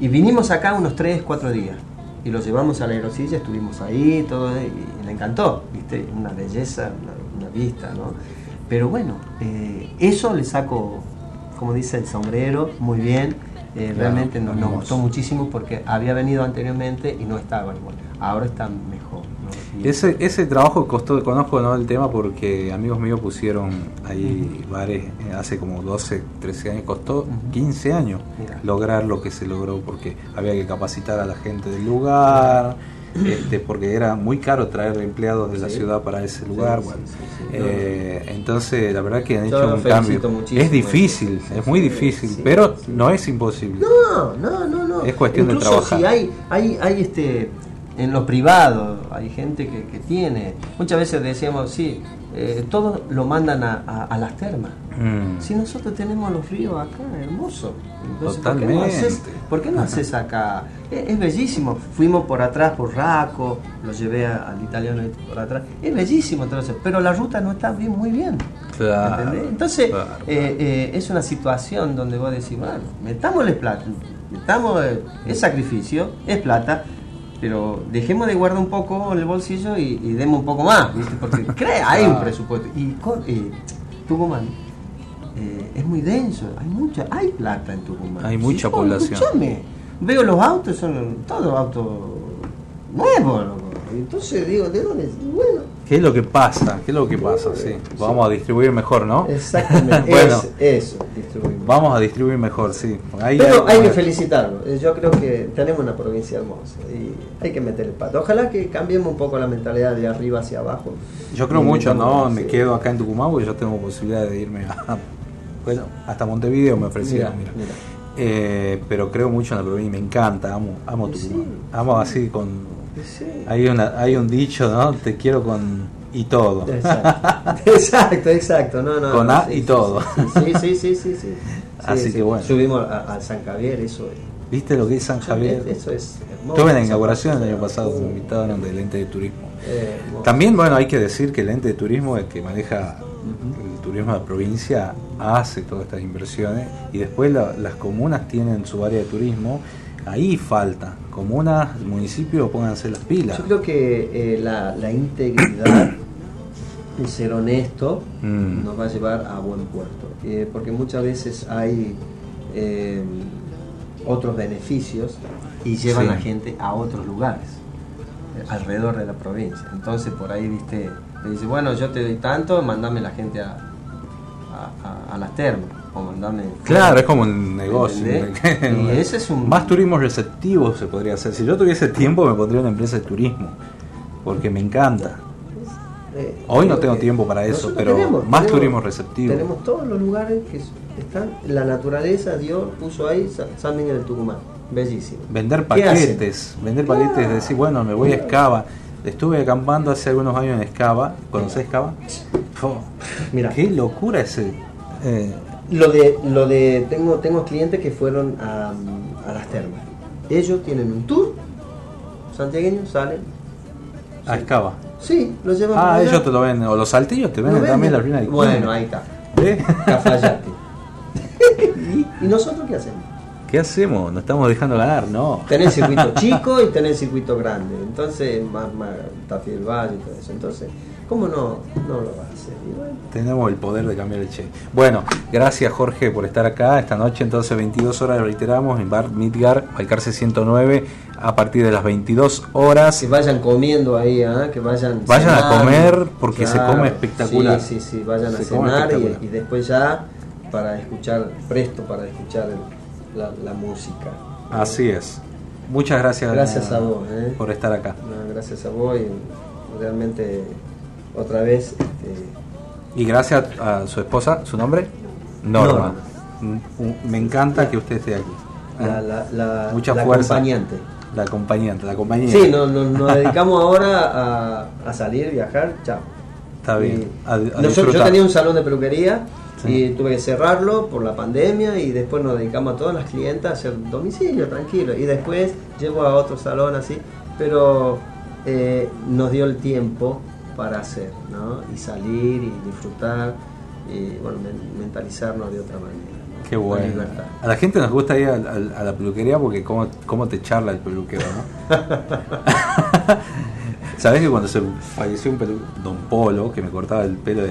Y vinimos acá unos 3, 4 días. Y lo llevamos a la aerosilla, estuvimos ahí, todo, y le encantó, ¿viste? Una belleza, una, una vista, ¿no? Pero bueno, eh, eso le saco, como dice el sombrero, muy bien. Eh, Claro, realmente nos, nos gustó muchísimo porque había venido anteriormente y no estaba igual. Ahora está mejor. Ese, ese trabajo costó, conozco ¿no? el tema porque amigos míos pusieron ahí bares eh, hace como 12, 13 años, costó 15 años Mira. lograr lo que se logró porque había que capacitar a la gente del lugar, este, porque era muy caro traer empleados de la ciudad para ese lugar. Sí, bueno. sí, sí, sí. Eh, entonces la verdad que han hecho un cambio. Es difícil, sí, es muy difícil, pero no es imposible. No, no, no, no. Es cuestión de Incluso trabajar. Si hay, hay, hay este, en lo privado, hay gente que, que tiene. Muchas veces decíamos, sí, eh, todos lo mandan a, a- a las termas. Mm. Si nosotros tenemos los ríos acá, hermoso. Entonces, ¿por qué no Totalmente. haces, por qué no haces acá? Es, es bellísimo. Fuimos por atrás, por Raco, lo llevé a- al italiano por atrás. Es bellísimo, entonces, pero la ruta no está bien, muy bien. Claro, ¿entendés? Entonces, claro, eh, eh, es una situación donde vos decís, bueno, metámosle plata, metamos, es sacrificio, es plata, pero dejemos de guardar un poco en el bolsillo y, y demos un poco más, ¿viste? porque crea, hay un presupuesto. Y, Tucumán eh, es muy denso, hay mucha, hay plata en Tucumán. Hay mucha loco, población. escuchame, veo los autos, son todos autos nuevos, loco. Entonces digo, ¿de dónde? Bueno, ¿Qué es lo que pasa? ¿Qué es lo que pasa? Sí. Vamos a distribuir mejor, ¿no? exactamente, Bueno. es- eso, distribuimos. Vamos a distribuir mejor, sí. Ahí Pero hay que felicitarlo. Eh, Yo creo que tenemos una provincia hermosa y hay que meter el pato. Ojalá que cambiemos un poco la mentalidad de arriba hacia abajo. Yo creo Y mucho, ¿no? Me quedo acá en Tucumán porque yo tengo posibilidad de irme a. Bueno, hasta Montevideo me ofrecieron, Mira, mira. mira. Eh, pero creo mucho en la provincia, me encanta, amo, amo Sí. Tucumán. Amo así con. Sí. Hay, una, hay un dicho, ¿no? Te quiero con. y todo. Exacto, exacto, exacto. No, no, Con no, A sí, y sí, todo. Sí, sí, sí, sí, sí, sí. Así Sí, que bueno. Subimos al San Javier, eso es. ¿Viste lo que es San Javier? Eso es hermoso. En la inauguración el año pasado, me invitaron del ente de turismo. También, bueno, hay que decir que el ente de turismo, el que maneja el turismo de la provincia, hace todas estas inversiones y después la- las comunas tienen su área de turismo. Ahí falta. Comunas, municipios, pónganse las pilas. Yo creo que eh, la, la integridad y ser honesto Mm. nos va a llevar a buen puerto. Eh, porque muchas veces hay eh, otros beneficios y llevan Sí. a la gente a otros lugares alrededor de la provincia. Entonces por ahí, viste, le dice, bueno, yo te doy tanto, mandame la gente a, a, a- a las termas Claro, es como un negocio. Y ese es un... Más turismo receptivo se podría hacer. Si yo tuviese tiempo, me pondría una empresa de turismo. Porque me encanta. Eh, Hoy no creo tengo que tiempo para eso, pero más turismo receptivo. Tenemos todos los lugares que están, la naturaleza Dios puso ahí, Sa- San Miguel de Tucumán, bellísimo. Vender paquetes, vender paquetes, decir, bueno, me voy a Escava. Estuve acampando hace algunos años en Escava. ¿Conocés Escava? Mira. Qué locura ese. eh, Lo de, lo de, tengo, tengo clientes que fueron a, a las termas. Ellos tienen un tour, santiagueños salen, a Escava. sí, los llevan Ah, allá, ellos te lo venden. O los saltillos te lo venden también venden. la ruina del Bueno, ahí está, ¿Eh? Cafayate. ¿Y, ¿Y nosotros qué hacemos? ¿Qué hacemos? Nos estamos dejando ganar, ¿no? Tenés circuito chico y tenés circuito grande. Entonces, más, más Tafí del Valle y todo eso. Entonces, ¿cómo no, no lo vas a hacer? Bueno, Tenemos el poder de cambiar el che. Bueno, gracias Jorge por estar acá esta noche. Entonces, 22 horas, reiteramos, en Bar Midgar, Balcarce 109, a partir de las 22 horas. que vayan comiendo ahí, ¿ah? que vayan Vayan a comer, porque se come espectacular. Sí, sí, sí, vayan Se a cenar y, después ya para escuchar, presto para escuchar el- la, la música. Así es. Muchas gracias. Gracias a vos, ¿eh? por estar acá. No, gracias a vos y realmente otra vez este, Y gracias a su esposa, ¿su nombre? Norma. Mm, Me encanta que usted esté aquí. la, la, la, Mucha la fuerza. acompañante. La acompañante, la compañera. Sí, no, no- nos dedicamos ahora a, a salir, viajar, chao. Está bien. A- a yo tenía un salón de peluquería Sí. y tuve que cerrarlo por la pandemia y después nos dedicamos a todas las clientas a hacer domicilio, tranquilo. Y después llevo a otro salón así, pero eh, nos dio el tiempo para hacer, ¿no? Y salir y disfrutar y bueno, men- mentalizarnos de otra manera. Qué bueno. A la gente nos gusta ir a, a- a la peluquería porque cómo, cómo te charla el peluquero, ¿no? Sabes que cuando se falleció un pelu Don Polo, que me cortaba el pelo de,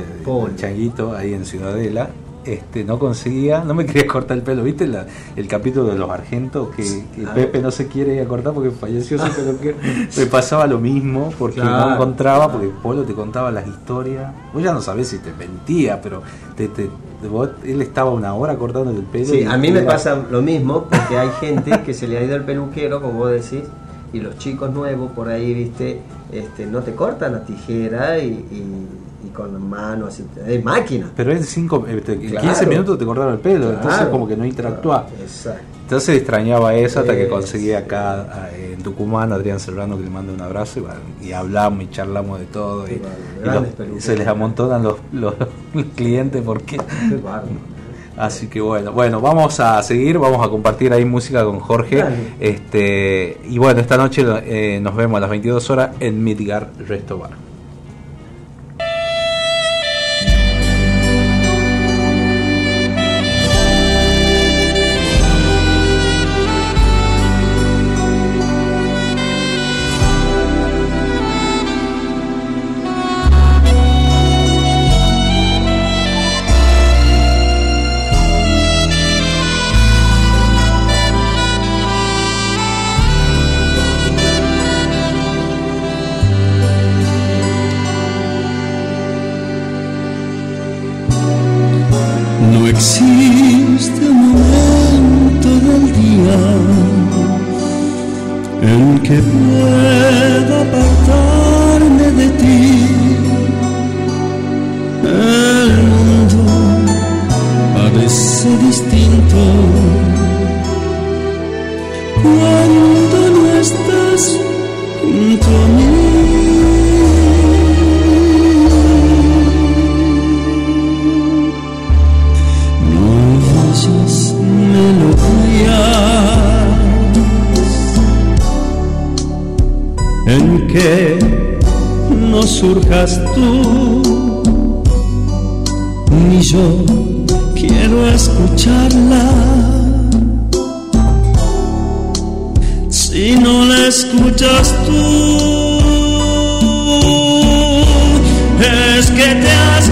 de changuito ahí en Ciudadela, este, no conseguía, no me quería cortar el pelo, ¿viste la- el capítulo de los argentos que, que Ah. Pepe no se quiere ir a cortar porque falleció su peluquero? Me pasaba lo mismo porque no encontraba, claro. porque Polo te contaba las historias. Vos ya no sabés si te mentía, pero te, te- vos- él estaba una hora cortando el pelo. Sí, a mí me era- pasa lo mismo porque hay gente que se le ha ido el peluquero, como vos decís, y los chicos nuevos por ahí, viste, este, no te cortan a tijera y, y- y con la mano así, es máquina. Pero en, cinco, eh, te- en Claro. 15 minutos te cortaron el pelo, entonces Claro. como que no interactuaba. Exacto. Entonces extrañaba eso hasta que conseguí acá a- en Tucumán a Adrián Serrano que le mando un abrazo y, y hablamos y charlamos de todo y, los- se les amontonan los, los clientes porque así que bueno bueno vamos a seguir vamos a compartir ahí música con Jorge Dale. este y bueno esta noche eh, nos vemos a las 22 horas en Midgar Resto Bar estás junto a mí. No melodías en que no surjas tú, ni yo quiero escucharla. Si no la escuchas tú, es que te has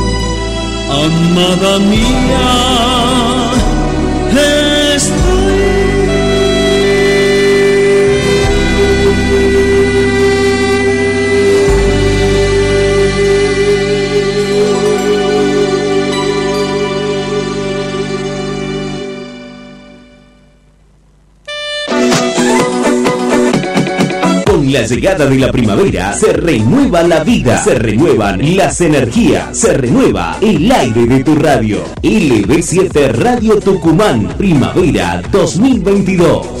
amada mía, Con la llegada de la primavera se renueva la vida, se renuevan las energías, se renueva el aire de tu radio. LB7 Radio Tucumán, primavera 2022.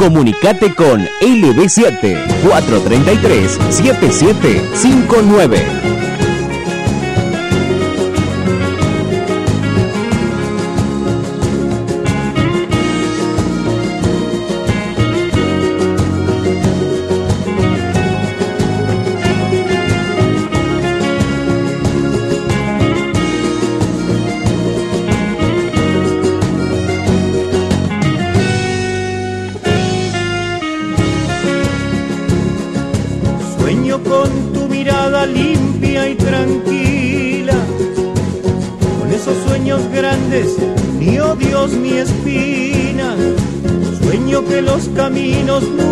Comunicate con LB7 433 7759. Caminos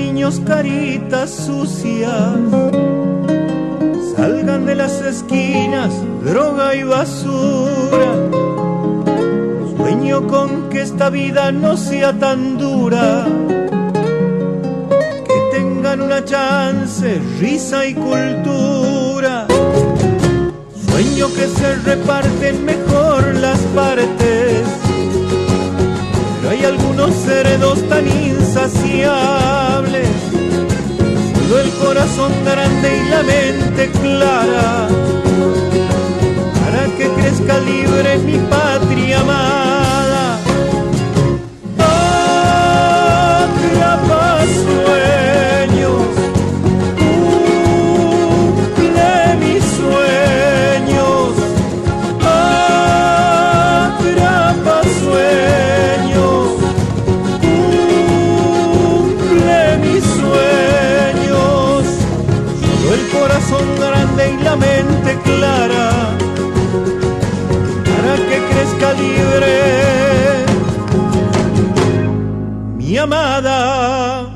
niños caritas sucias salgan de las esquinas, droga y basura. Sueño con que esta vida no sea tan dura, que tengan una chance, risa y cultura. Sueño que se reparten mejor las partes hay algunos heredos tan insaciables. Solo el corazón grande y la mente clara, para que crezca libre mi patria amada. Mente clara, para que crezca libre mi amada.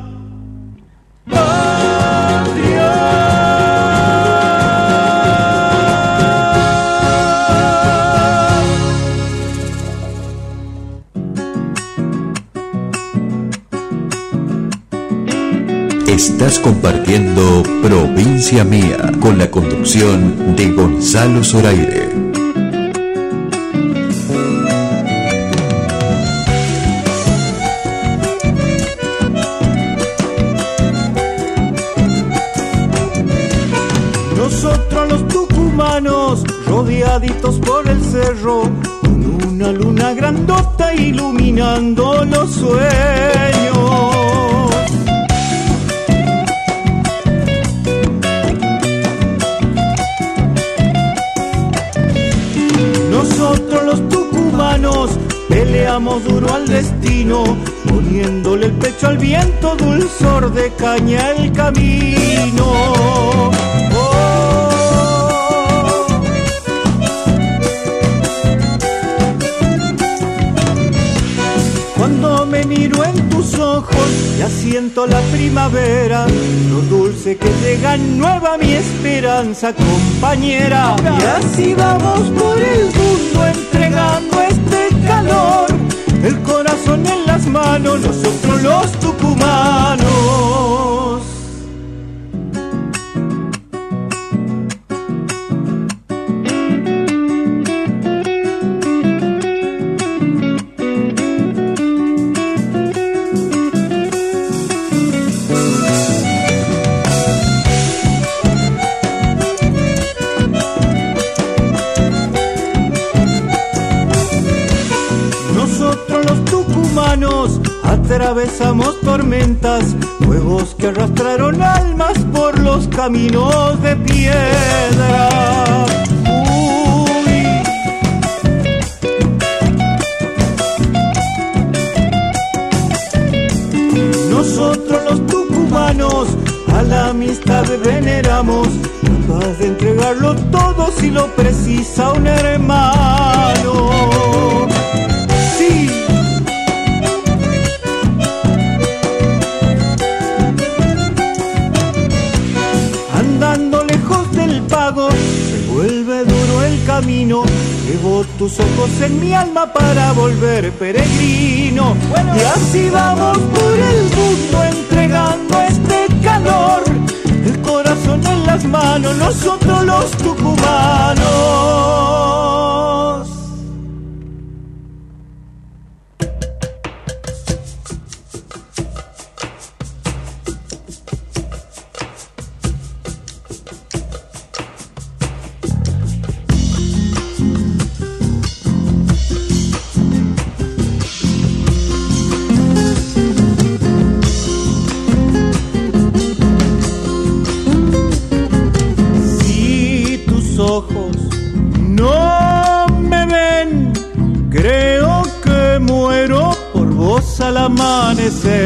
Estás compartiendo Provincia Mía con la conducción de Gonzalo Zoraire. Que llega nueva mi esperanza, compañera. Y así vamos por el mundo entregando este calor, el corazón en las manos, nosotros los tucumanos. Caminos de piedra. Uy. Nosotros los tucumanos a la amistad veneramos, capaz de entregarlo todo si lo precisa un hermano. Camino. Llevo tus ojos en mi alma para volver peregrino. Y así vamos por el mundo entregando este calor. El corazón en las manos, nosotros los tucumanos. Amanecer.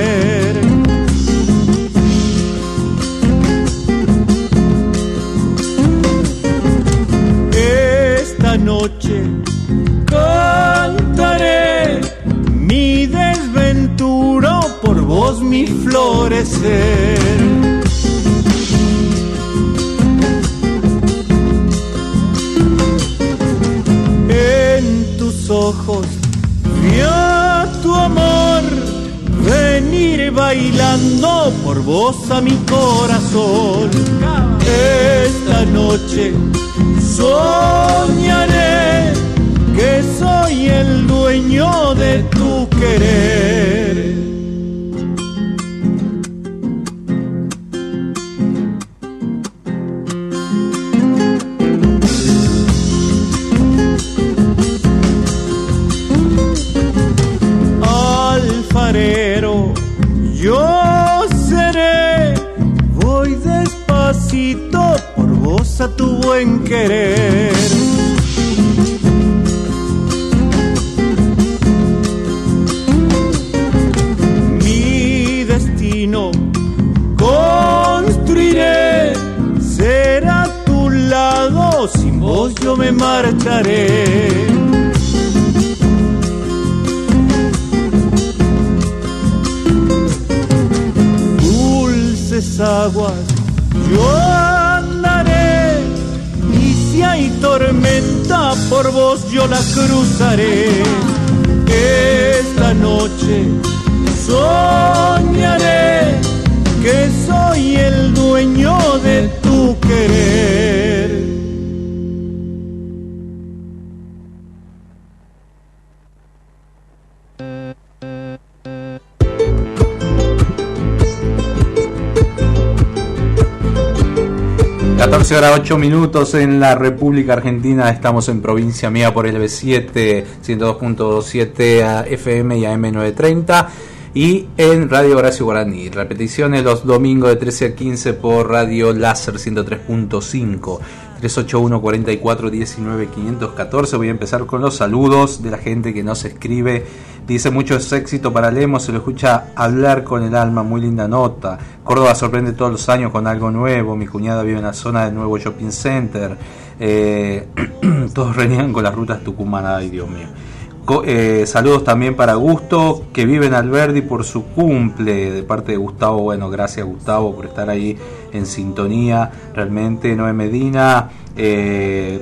Horas 8 minutos en la República Argentina. Estamos en provincia mía por el B7, 102.7 a FM y AM 930. Y en Radio Horacio Guaraní. Repeticiones los domingos de 13 a 15 por Radio Láser 103.5. 381 44 19 514. Voy a empezar con los saludos de la gente que nos escribe. Dice mucho éxito para Lemos, se lo escucha hablar con el alma, muy linda nota. Córdoba sorprende todos los años con algo nuevo. Mi cuñada vive en la zona del nuevo shopping center. Eh, todos reniegan con las rutas tucumanas, ay Dios mío. Eh, saludos también para Gusto, que vive en Alberdi por su cumple, de parte de Gustavo. Bueno, gracias Gustavo por estar ahí en sintonía. Realmente, Noé Medina eh,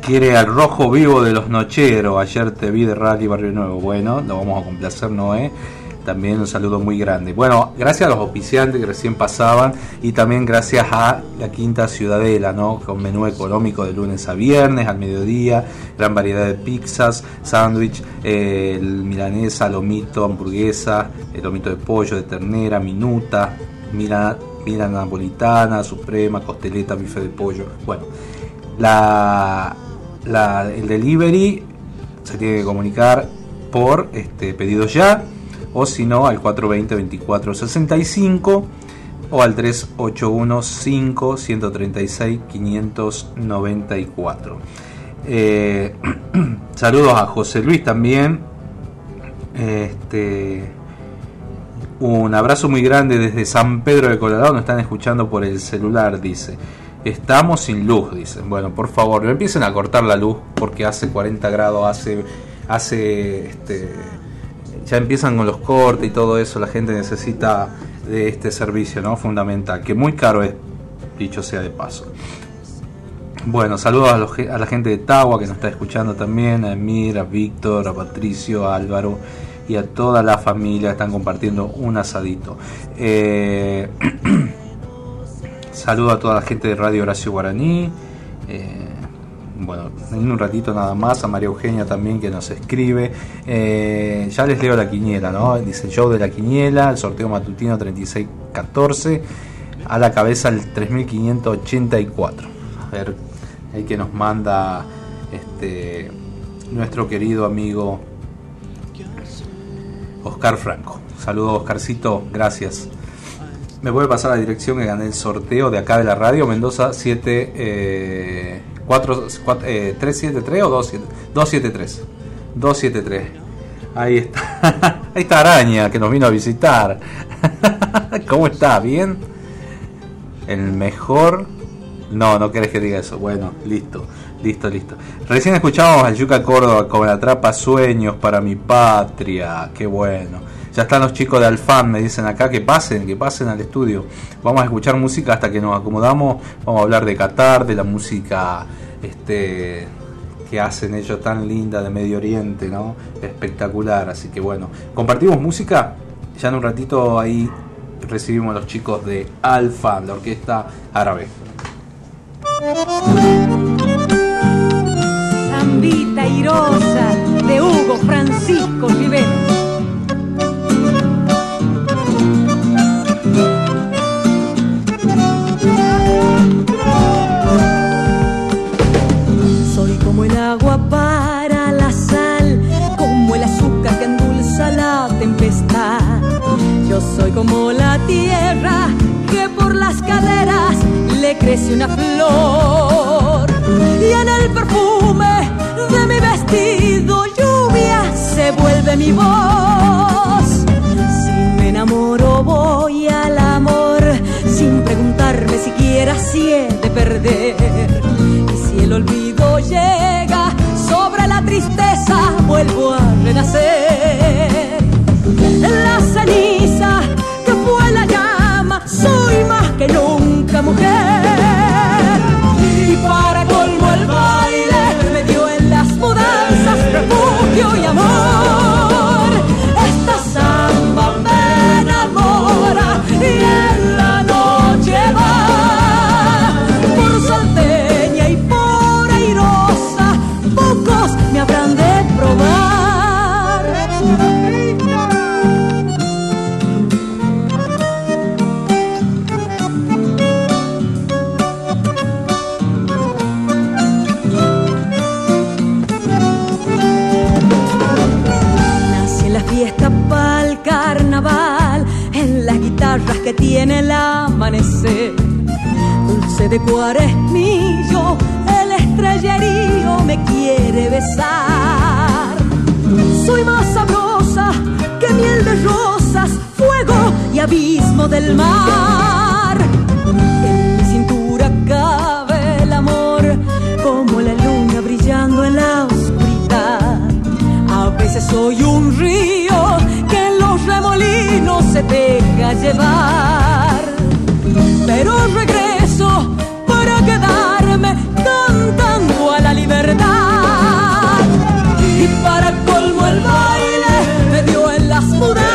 quiere al rojo vivo de los nocheros. Ayer te vi de Rally Barrio Nuevo. Bueno, lo vamos a complacer, Noé. También un saludo muy grande. Bueno, gracias a los auspiciantes que recién pasaban y también gracias a la Quinta Ciudadela, ¿no? Con menú económico de lunes a viernes, al mediodía, gran variedad de pizzas, sándwich, eh, milanesa, lomito, hamburguesa, el lomito de pollo, de ternera, minuta, mila, mila napolitana, suprema, costeleta, bife de pollo. Bueno, la, la- el delivery se tiene que comunicar por este pedido ya o si no al 420 24 65 o al 381 5 136 594 Eh, saludos a José Luis también. Este un abrazo muy grande desde San Pedro de Colorado nos están escuchando por el celular dice. Estamos sin luz, dicen. Bueno, por favor, no empiecen a cortar la luz porque hace 40 grados, hace, hace, este, ya empiezan con los cortes y todo eso. La gente necesita de este servicio, ¿no? Fundamental, que muy caro es, dicho sea de paso. Bueno, saludos a, la gente de Tagua que nos está escuchando también, a Emir, a Víctor, a Patricio, a Álvaro y a toda la familia que están compartiendo un asadito. Eh, Saludo a toda la gente de Radio Horacio Guaraní. eh, bueno, en un ratito nada más, a María Eugenia también que nos escribe. Eh, ya les leo la quiniela, ¿no? Dice show de la quiniela, el sorteo matutino 3614, a la cabeza el 3584. A ver, ahí que nos manda este nuestro querido amigo Oscar Franco. Saludos Oscarcito, gracias. Me puede pasar la dirección que gané el sorteo de acá de la radio, Mendoza 7, eh, 4, 4, eh, 373 o 27 273. 273. Ahí está. Ahí está Araña que nos vino a visitar. ¿Cómo está? ¿Bien? El mejor. No, no querés que diga eso. Bueno, listo, listo, listo. Recién escuchamos al Yuca Córdoba con la trapa Sueños para mi patria. Qué bueno. Ya están los chicos de Alfam, me dicen acá que pasen, que pasen al estudio. Vamos a escuchar música hasta que nos acomodamos. Vamos a hablar de Qatar, de la música este que hacen ellos tan linda de Medio Oriente, ¿no? Espectacular. Así que bueno, compartimos música. Ya en un ratito ahí recibimos a los chicos de Alfa, la orquesta árabe. Zambita irosa de Hugo Francisco Rivera. Dulce de cuaresmillo, el estrellerío me quiere besar. Soy más sabrosa que miel de rosas, fuego y abismo del mar. En mi cintura cabe el amor, como la luna brillando en la oscuridad. soy un río que en los remolinos se deja llevar. Pero dio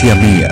Provincia Mía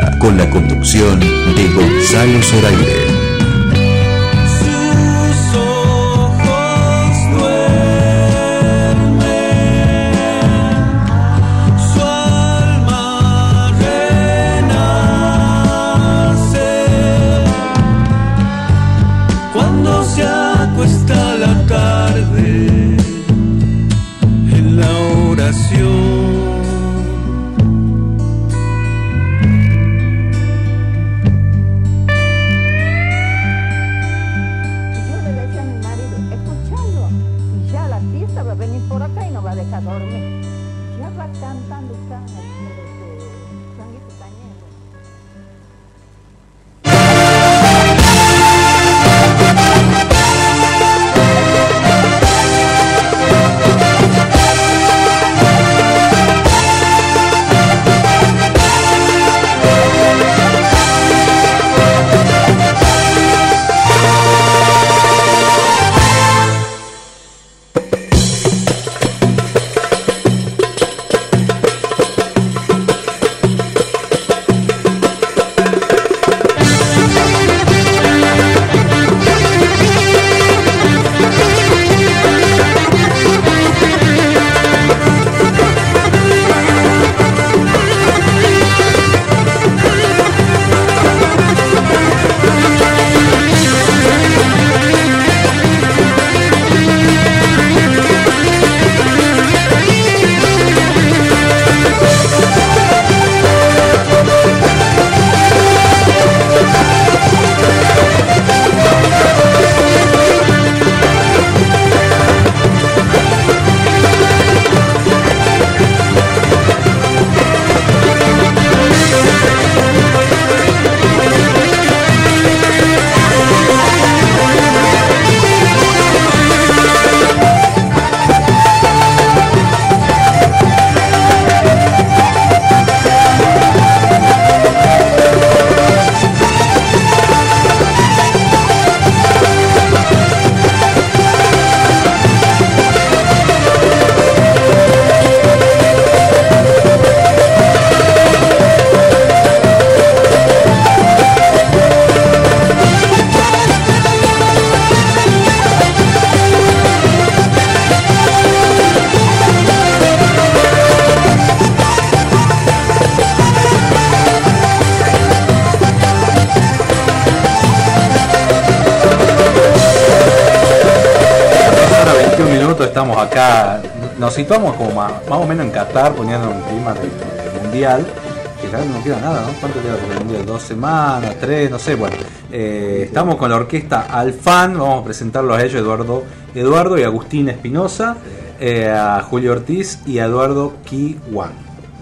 queda nada, ¿no? ¿Cuánto queda por el mundial? ¿Dos semanas? ¿Tres? No sé, bueno. Eh, estamos con la orquesta Alfan, vamos a presentarlos a ellos, Eduardo, Eduardo y Agustín Espinosa, eh, a Julio Ortiz y a Eduardo Kiwan.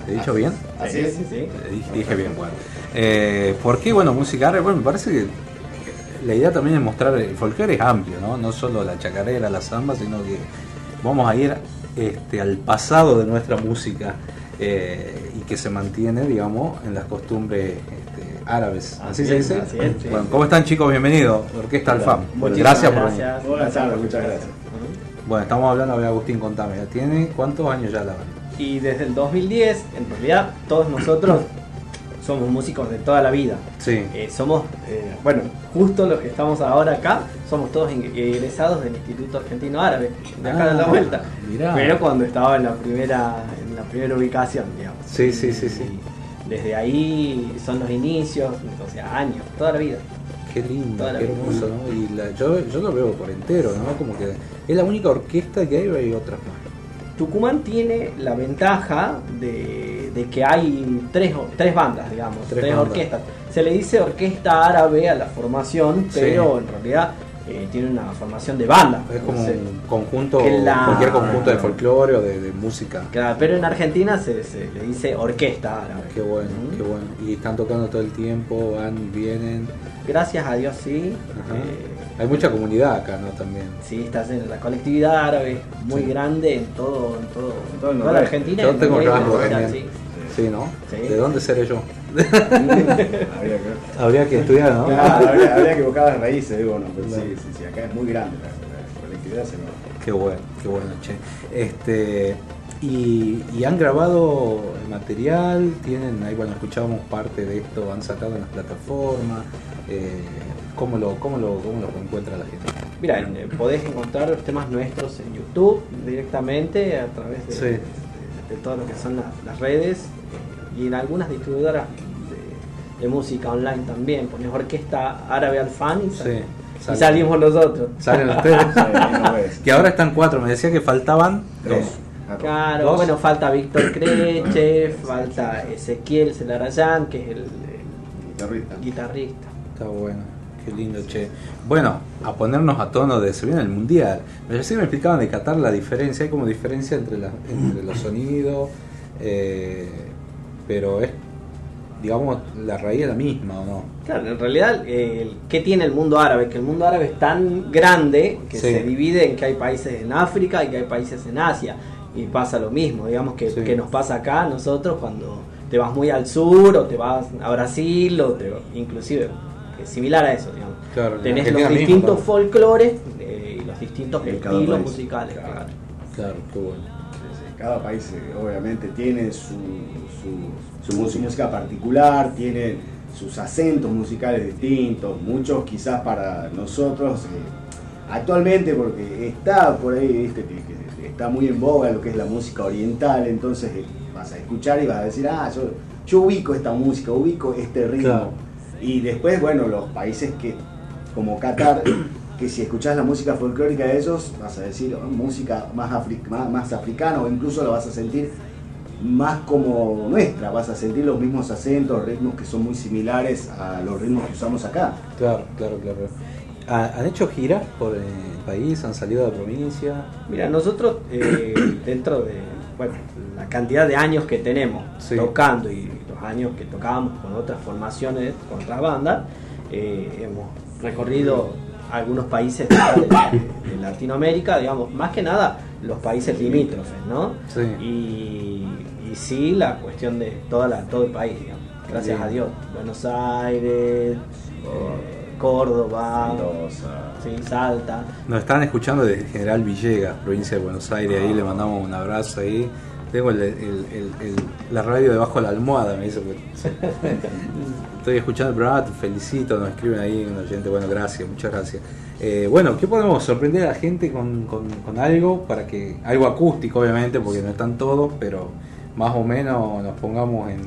¿Te he dicho bien? Así es, sí, sí. Eh, Dije, bien, bueno. Eh, ¿Por qué? Bueno, música árabe, bueno, me parece que la idea también es mostrar el folclore es amplio, ¿no? No solo la chacarera, la samba, sino que vamos a ir este, al pasado de nuestra música eh, que se mantiene, digamos, en las costumbres este, árabes. ¿Así, Así se dice? así es, sí. Bueno, ¿cómo están chicos? Bienvenidos. Orquesta Alfam. Muchísimas Gracias por venir. gracias. Buenas tardes, muchas gracias. Bueno, estamos hablando, ver, Agustín, contame, ¿ya ¿tiene cuántos años ya la banda? Y desde el 2010, en realidad, todos nosotros somos músicos de toda la vida. Sí. Eh, somos, eh, bueno, justo los que estamos ahora acá, somos todos egresados del Instituto Argentino Árabe, de acá de la Ah, vuelta. mirá. Pero cuando estaba en la primera, en la primera ubicación, digamos. Sí, sí, sí, sí. Desde ahí son los inicios, o sea, años, toda la vida. Qué lindo, qué hermoso, ¿no? Y la- yo, yo lo veo por entero, ¿no? Como que es la única orquesta que hay o hay otras más. Tucumán tiene la ventaja de, de que hay tres, tres bandas, digamos, Tres tres, bandas. orquestas. Se le dice orquesta árabe a la formación, Sí. pero en realidad eh, tiene una formación de banda. Es como Entonces, un conjunto, la- cualquier conjunto de folclore o de, de música. Claro, pero en Argentina se, se le dice orquesta árabe. Qué bueno, qué bueno. Y están tocando todo el tiempo, van, vienen. Gracias a Dios sí. Eh, Hay mucha comunidad acá, ¿no? También. Sí, está en la colectividad árabe, muy Sí. grande en todo, en todo, en Todo el toda la. Argentina. Yo tengo rasgos sí. Sí, ¿no? Sí. ¿De dónde seré yo? Habría que, Habría que estudiar, ¿no? Claro, habría, habría que buscar las raíces, digo, no, pero sí, sí, sí, acá es muy grande la, colectividad, se nota. Qué bueno, qué bueno, che. Este, y, y han grabado el material, tienen, ahí bueno, escuchábamos parte de esto, han sacado en las plataformas. Eh, ¿cómo, lo, cómo, lo, ¿Cómo lo encuentra la gente? Mira, eh, podés encontrar los temas nuestros en YouTube directamente a través de, Sí. de, de todo lo que son la- las redes eh, y en algunas distribuidoras de, música online también. Pones Orquesta Árabe al Fan y, sal- Sí, y salimos nosotros. Salen ustedes. Que ahora están cuatro, me decía que faltaban Dos. Claro, ¿Dos? bueno, falta Víctor Creche, falta Ezequiel Celarayán, que es el, el Guitarrista. guitarrista. Está bueno, qué lindo, che. Bueno, a ponernos a tono de se viene el mundial. Me sí me explicaban de Qatar la diferencia, hay como diferencia entre, la- entre los sonidos, eh, pero es, digamos, la raíz es la misma, ¿o no? Claro, en realidad, eh, el- ¿qué tiene el mundo árabe? Que el mundo árabe es tan grande que Sí. se divide en que hay países en África y que hay países en Asia. Y pasa lo mismo, digamos, que, Sí. que nos pasa acá a nosotros cuando te vas muy al sur o te vas a Brasil o te, inclusive es similar a eso, digamos. Claro, en Tenés los distintos claro. folclores eh, y los distintos En estilos musicales. Claro. claro. Claro, qué bueno. Cada país eh, obviamente tiene su, su, su música particular, tiene sus acentos musicales distintos, muchos quizás para nosotros eh, actualmente porque está por ahí, viste, está muy en boga lo que es la música oriental, entonces eh, vas a escuchar y vas a decir, ah, yo, yo ubico esta música, ubico este ritmo. Claro. Y después, bueno, los países que, como Qatar, que si escuchás la música folclórica de ellos, vas a decir oh, música más, afri- más, más africana o incluso la vas a sentir más como nuestra, vas a sentir los mismos acentos, ritmos que son muy similares a los ritmos que usamos acá. Claro, claro, claro. ¿Ha- ¿Han hecho giras por el país? ¿Han salido de la provincia? Mira, nosotros eh, dentro de bueno, la cantidad de años que tenemos Sí. tocando y los años que tocábamos con otras formaciones, con otras bandas, eh, hemos recorrido algunos países de, Latinoamérica, digamos, más que nada los países limítrofes, ¿no? Sí. Y, y sí la cuestión de toda la, todo el país, digamos, gracias Bien. a Dios. Buenos Aires, eh, Córdoba, Mendoza. sí, Salta. Nos están escuchando desde General Villegas, provincia de Buenos Aires, ahí le mandamos un abrazo ahí. Tengo el- el- el- el- la radio debajo de la almohada, me dice. Estoy escuchando el programa, te felicito, nos escriben ahí un oyente, bueno, gracias, muchas gracias. Eh, bueno, ¿qué podemos sorprender a la gente con, con- con algo? Para que, algo acústico obviamente, porque no están todos, pero más o menos nos pongamos en...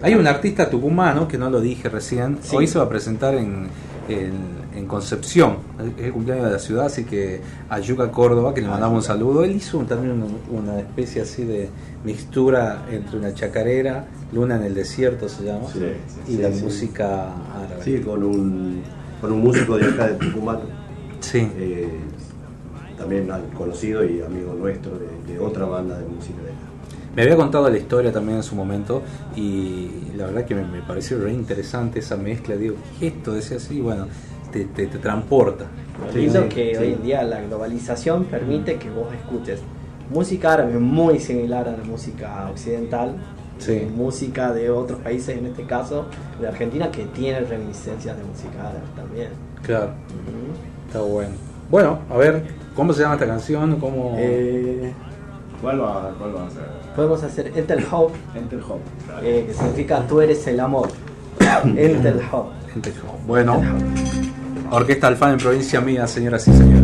Hay un artista tucumano, que no lo dije recién, Sí. hoy se va a presentar en, en, en Concepción, es el cumpleaños de la ciudad, así que a Yuca Córdoba, que le mandamos un saludo, él hizo un- también una, una especie así de mixtura entre una chacarera, Luna en el desierto se llama, Sí, y sí, la sí. música árabe. Sí, con un, con un músico de acá de Tucumán. Sí. Eh, también conocido y amigo nuestro de, de otra banda de música de acá. Me había contado la historia también en su momento y la verdad que me, me pareció re interesante esa mezcla. Digo, ¿qué es esto? Decía así, bueno, te, te, te transporta. Lo lindo que hoy en día la globalización permite que vos escuches música árabe muy similar a la música occidental, Sí. música de otros países, en este caso de Argentina, que tiene reminiscencias de música árabe también. Claro, está bueno. Bueno, a ver, ¿cómo se llama esta canción? ¿Cómo... Eh, ¿Cuál va, cuál va a ser? Podemos hacer Enter Hope, Enter Hope. eh, que significa tú eres el amor. Enter Hope. Enter Hope. Bueno, Orquesta Alfán en provincia mía, señoras y señores.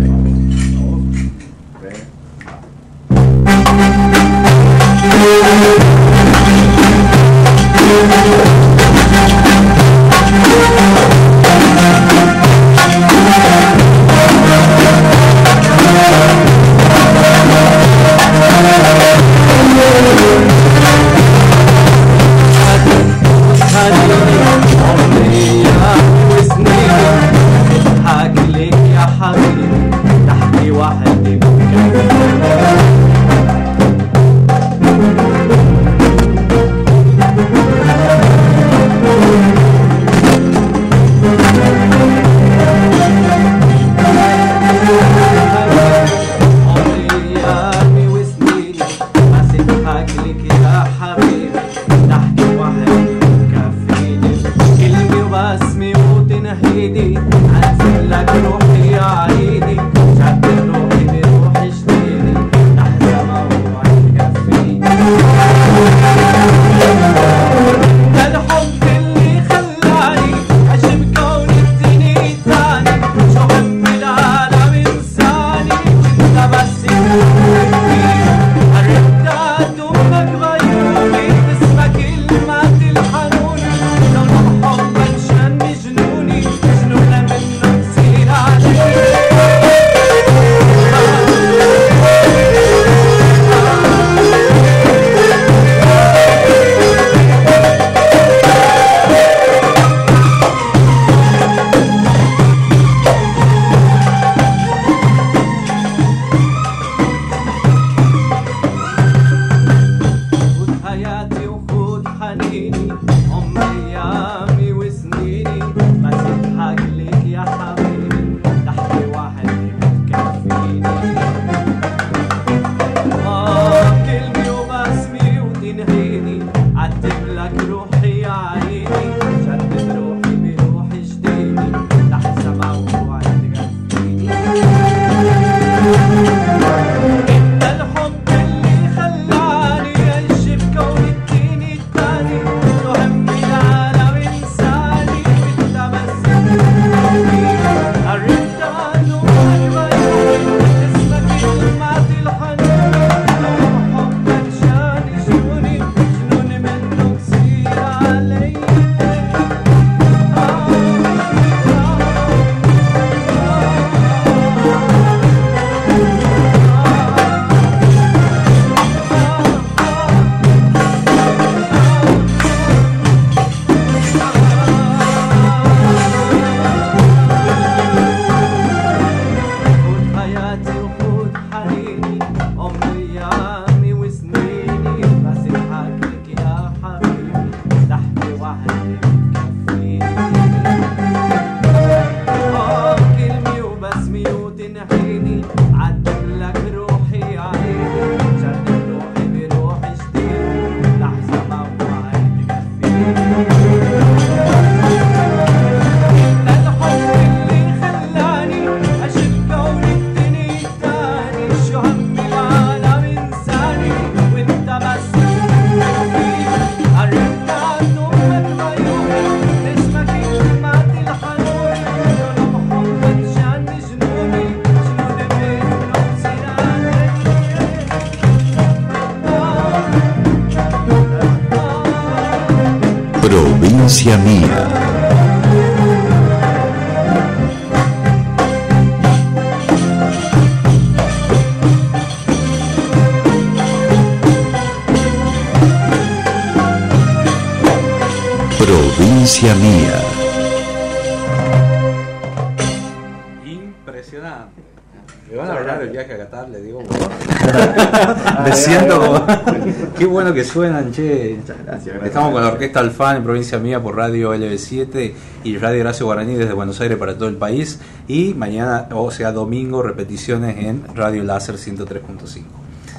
Bueno que suenan, che. Estamos con la Orquesta Alfán en provincia mía por Radio LB7 y Radio Horacio Guaraní desde Buenos Aires para todo el país. Y mañana, o sea, domingo, repeticiones en Radio Láser 103.5.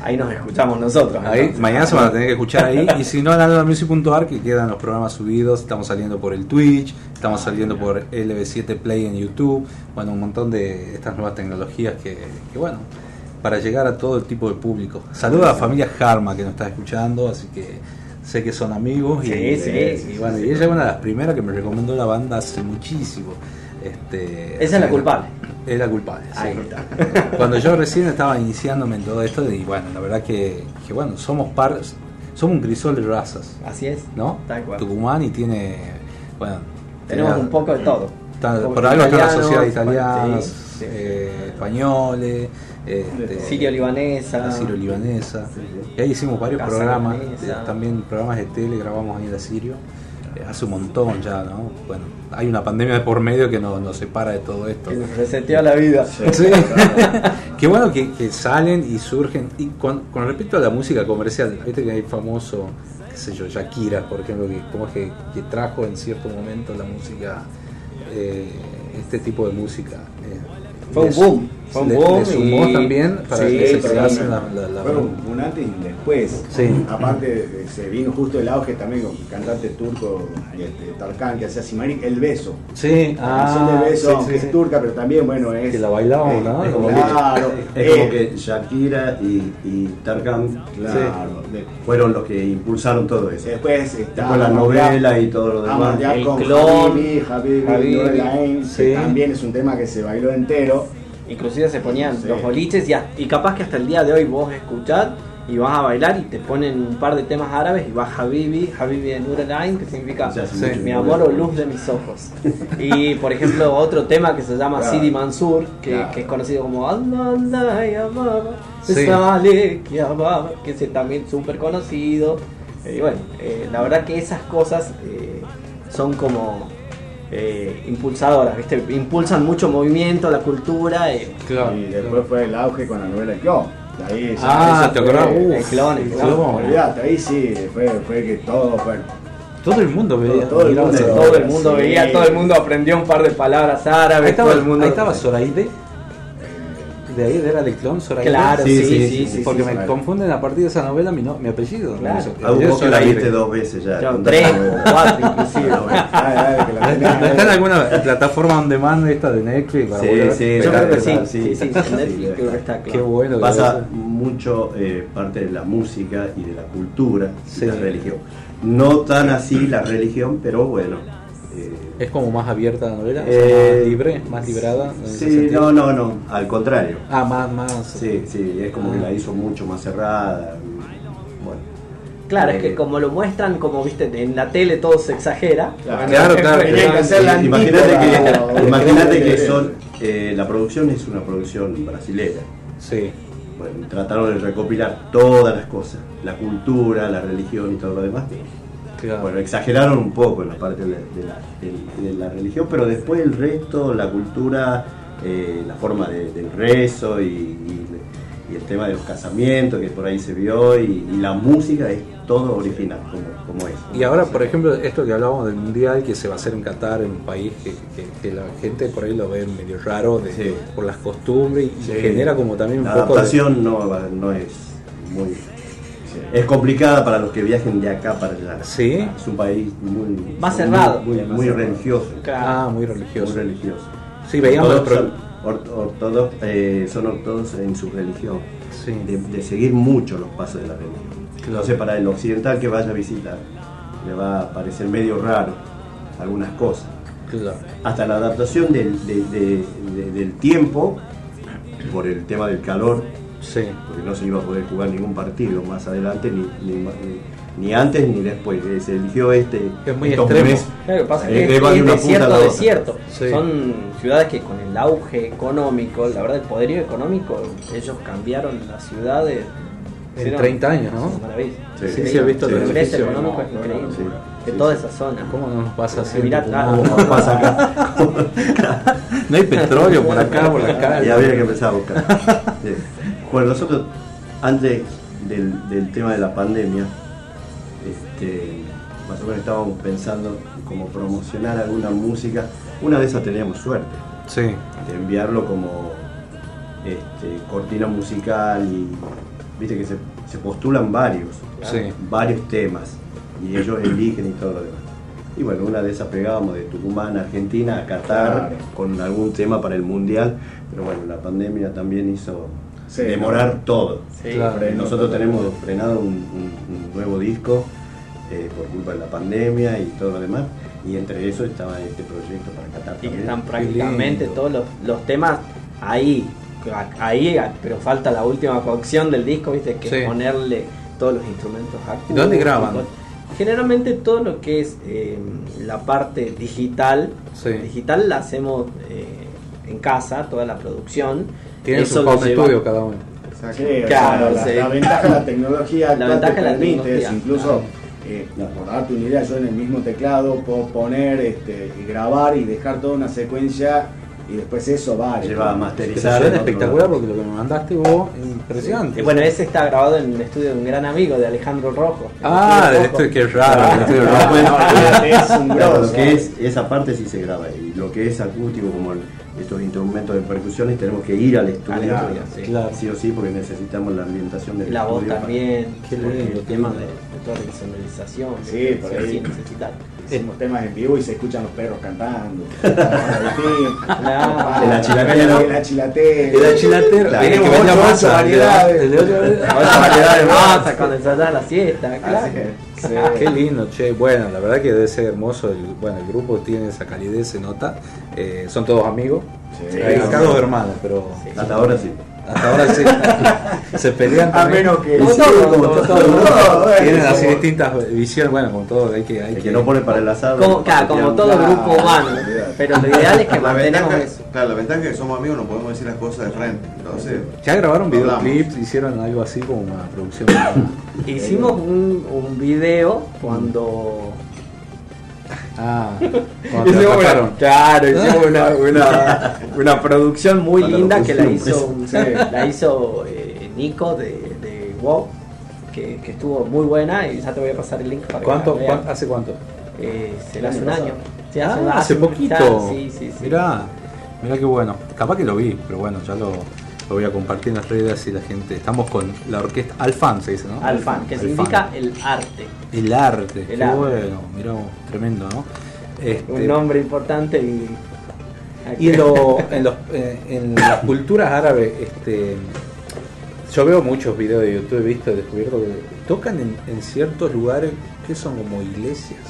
Ahí nos escuchamos nosotros. Ahí, entonces. mañana se van a tener que escuchar ahí. Y si no, en aldamusic.ar, que quedan los programas subidos. Estamos saliendo por el Twitch, estamos saliendo por LB7 Play en YouTube. Bueno, un montón de estas nuevas tecnologías que, que, bueno, para llegar a todo el tipo de público. Saludos a la familia Harma que nos está escuchando, así que sé que son amigos. Y, Sí, sí, y sí, bueno, sí, y sí. ella es una de las primeras que me recomendó la banda hace muchísimo. Este, Esa es la culpable. Es la culpable. sí. Ahí está. Cuando yo recién estaba iniciándome en todo esto, y bueno, la verdad que, que bueno, somos par, somos un crisol de razas. Así es. ¿No? Tal cual. Tucumán y tiene, bueno, Tenemos tiene- un poco de todo. está- por algo está la sociedad italiana, sí, sí. eh, españoles, este, Sirio-libanesa. sirio-libanesa. Y ahí hicimos varios Casa programas, libanesa. eh, también programas de tele, grabamos ahí en la Sirio. eh, hace un montón ya, ¿no? Bueno, hay una pandemia de por medio que nos, nos separa de todo esto. Que nos reseteó la vida. Sí. Qué bueno que, que salen y surgen. Y con, con respecto a la música comercial, viste que hay famoso, qué sé yo, Shakira, por ejemplo, que como es que, que trajo en cierto momento la música, eh, este tipo de música. eh, Fue un boom, fue un boom le sumó y- también para Sí, que se sí, pegase sí. la, la- la- Fue un, un antes y un después. Sí. Aparte, eh, se vino justo el auge también con el cantante turco este, Tarkan que hacía Simarik, El Beso. Sí, La canción ah, del beso, sí, aunque sí, es sí. turca, pero también, bueno, es. Que la es Como que- claro. Es como eh, que Shakira y, y Tarkan Claro. fueron los que impulsaron todo eso. Después está. Después la novela y todo lo demás. El con clon, que es un tema que se bailó entero. Inclusive se ponían Sí. los boliches y, a- y capaz que hasta el día de hoy vos escuchás y vas a bailar y te ponen un par de temas árabes y vas Habibi, Habibi de Nur que significa sí, mi amor o luz de mis ojos. Y por ejemplo otro tema que se llama Claro. Sidi Mansur, que, Claro. que es conocido como Allah, Allah, ya Baba, Sí. Que es también súper conocido. Y bueno, eh, la verdad que esas cosas eh, son como eh, impulsadoras, ¿viste? Impulsan mucho movimiento, la cultura. eh, Claro. Y después fue el auge con la novela El Clon. Ahí ya Ah, ¿te acordás? Uh, el clon, el Sí, clon. olvidate, ahí sí, fue, fue que todo fue. Todo el mundo veía. Todo el mundo. todo el mundo Sí. veía, todo el mundo aprendió un par de palabras Ahí árabes, estaba, todo el mundo. ahí estaba Zoraide. De ahí era de clon. Claro, sí, sí, sí, sí, Porque sí, me confunden a partir de esa novela mi, no- mi apellido. Claro. Yo- Ah, yo vos que la viste dos veces ya. Yo, tres, cuatro inclusive. ¿No tenés está en alguna plataforma on demand esta de Netflix? para Sí, sí, Yo creo que sí, sí, sí, Netflix creo que está Qué claro. bueno. que Pasa mucho eh, parte de la música y de la cultura y la religión. No tan así la religión, pero bueno. eh, Es como más abierta la novela, Eh, más libre, más librada. sí, no, no, no, al contrario. Ah, más, más. Sí, sí, es como que la hizo mucho más cerrada. Bueno. Claro, es Eh, que como lo muestran, como viste, en la tele todo se exagera. Claro, Claro, claro, la Imagínate que, imagínate que son, eh, la producción es una producción brasilera. Sí. Bueno, trataron de recopilar todas las cosas, la cultura, la religión y todo lo demás. Claro. Bueno, exageraron un poco en la parte de la, de la- de- de la religión, pero después el resto, la cultura, eh, la forma de- del rezo y, y- y el tema de los casamientos que por ahí se vio y, y la música es todo original, como, como es. Y ahora, por ejemplo, esto que hablábamos del mundial que se va a hacer en Qatar, en un país que, que- que la gente por ahí lo ve medio raro de- Sí. por las costumbres y Sí. genera como también un la poco de. adaptación no, no es muy... Es complicada para los que viajen de acá para allá. Sí. Es un país muy... Más cerrado. Muy, muy- muy religioso. Claro. Ah, muy religioso. Muy religioso. Sí, veíamos Ortodoxos- pro- ort- ortodox- eh, son ortodoxos en su religión, Sí. de, de seguir mucho los pasos de la religión. Claro. Entonces, para el occidental que vaya a visitar, le va a parecer medio raro algunas cosas. Claro. Hasta la adaptación del, de- de- de- del tiempo, por el tema del calor, Sí. porque no se iba a poder jugar ningún partido más adelante, ni, ni, ni- ni antes ni después. Eh, Se eligió este. Es muy extremo. meses. Claro, lo que pasa es Eh, que es desierto, desierto. Sí. Son ciudades que con el auge económico, la verdad, el poderío económico, ellos cambiaron las ciudades. En 30 años, ¿no? Maravilla. Sí, Sí, sí, he visto el los progreso económico es increíble. Sí. de Sí, toda sí. esa zona. ¿Cómo no nos pasa así? Mirá, claro. Tucumán? Como pasa acá. No hay petróleo por acá, por acá. Y había que empezar a buscar. Bueno, nosotros, antes del, del tema de la pandemia, este, más o menos estábamos pensando como promocionar alguna música. Una de esas teníamos suerte. Sí. De enviarlo como este, cortina musical y viste que se, se postulan varios, Sí. varios temas y ellos eligen y todo lo demás. Y bueno, una de esas pegábamos de Tucumán, Argentina, a Qatar, Claro. con algún tema para el Mundial, pero bueno, la pandemia también hizo Sí, demorar no. todo. Sí. Claro. Nosotros tenemos frenado un, un- un nuevo disco eh, por culpa de la pandemia y todo lo demás, y entre eso estaba este proyecto para Qatar. Y que están prácticamente lindo. todos los, los temas ahí, ahí, pero falta la última cocción del disco, viste, que Sí. es ponerle todos los instrumentos. ¿Y dónde graban? Generalmente todo lo que es eh, la parte digital, Sí. digital la hacemos eh, en casa, toda la producción. Tienen su home studio cada uno. Sí, o sea, Claro, la, sí. la ventaja de la tecnología La ventaja te de la permite tecnología, eso. Incluso, eh, por darte una idea, yo en el mismo teclado puedo poner, este, y grabar y dejar toda una secuencia y después eso va. Lleva a masterizar. otro espectacular porque lo que me mandaste vos, impresionante. Y bueno, ese está grabado en el estudio de un gran amigo de Alejandro Rojo. Ah, El de estudio esto que es Rojo. raro. el estudio Ah, raro. bueno, es un Claro, grosso. lo que es, esa parte sí se graba y lo que es acústico como el- estos instrumentos de percusiones tenemos que ir al estudio, estudio, sí. Claro. sí o sí porque necesitamos la ambientación del Y la voz estudio para- también, Qué lindo, el qué tema lindo. de, de toda la insonorización, Sí, por ahí. sí necesitar. Hicimos temas en vivo y se escuchan los perros cantando. Claro. El achilatero. El achilatero. El achilatero. Que Ocho, variedades. ocho variedades. Otra variedad de masa cuando ensayás la siesta, claro. Sí. Qué lindo, che. Bueno, la verdad que debe ser hermoso. El, bueno, el grupo tiene esa calidez, se nota. Eh, son todos amigos. Sí. Hay acá dos hermanos, pero Hasta ahora sí. Hasta ahora sí. se pelean A menos que. Tienen así distintas visiones. Bueno, como todo, hay que. Hay que no pone para el asado. Como, claro, como todo Claro, grupo humano. Pero lo ideal es que La mantenemos ventaja, eso. claro, la ventaja es que somos amigos, no podemos decir las cosas de frente. Entonces, Ya grabaron videoclips, hicieron algo así como una producción. Hicimos un, un video cuando. Ah, atraparon. claro, hicimos una, una, una producción muy Cuando linda que la hizo, la hizo eh, Nico de, de WoW, que, que estuvo muy buena y ya te voy a pasar el link para ¿Cuánto, que la vean. cuán- ¿Hace cuánto? Eh, se hace un año. Sí, Ah, un- hace un- poquito. Sí, sí, sí. Mirá, mirá qué bueno. Capaz que lo vi, pero bueno, ya lo, lo voy a compartir en las redes y la gente. Estamos con la orquesta Alfan, se dice, ¿no? Alfan, que Alfan. significa el arte. El arte. El qué arte. bueno, mirá, tremendo, ¿no? Este, Un nombre importante y. Y en, lo- en los- eh, en las culturas árabes, este, yo veo muchos videos de YouTube, he visto, he descubierto que tocan en, en ciertos lugares que son como iglesias.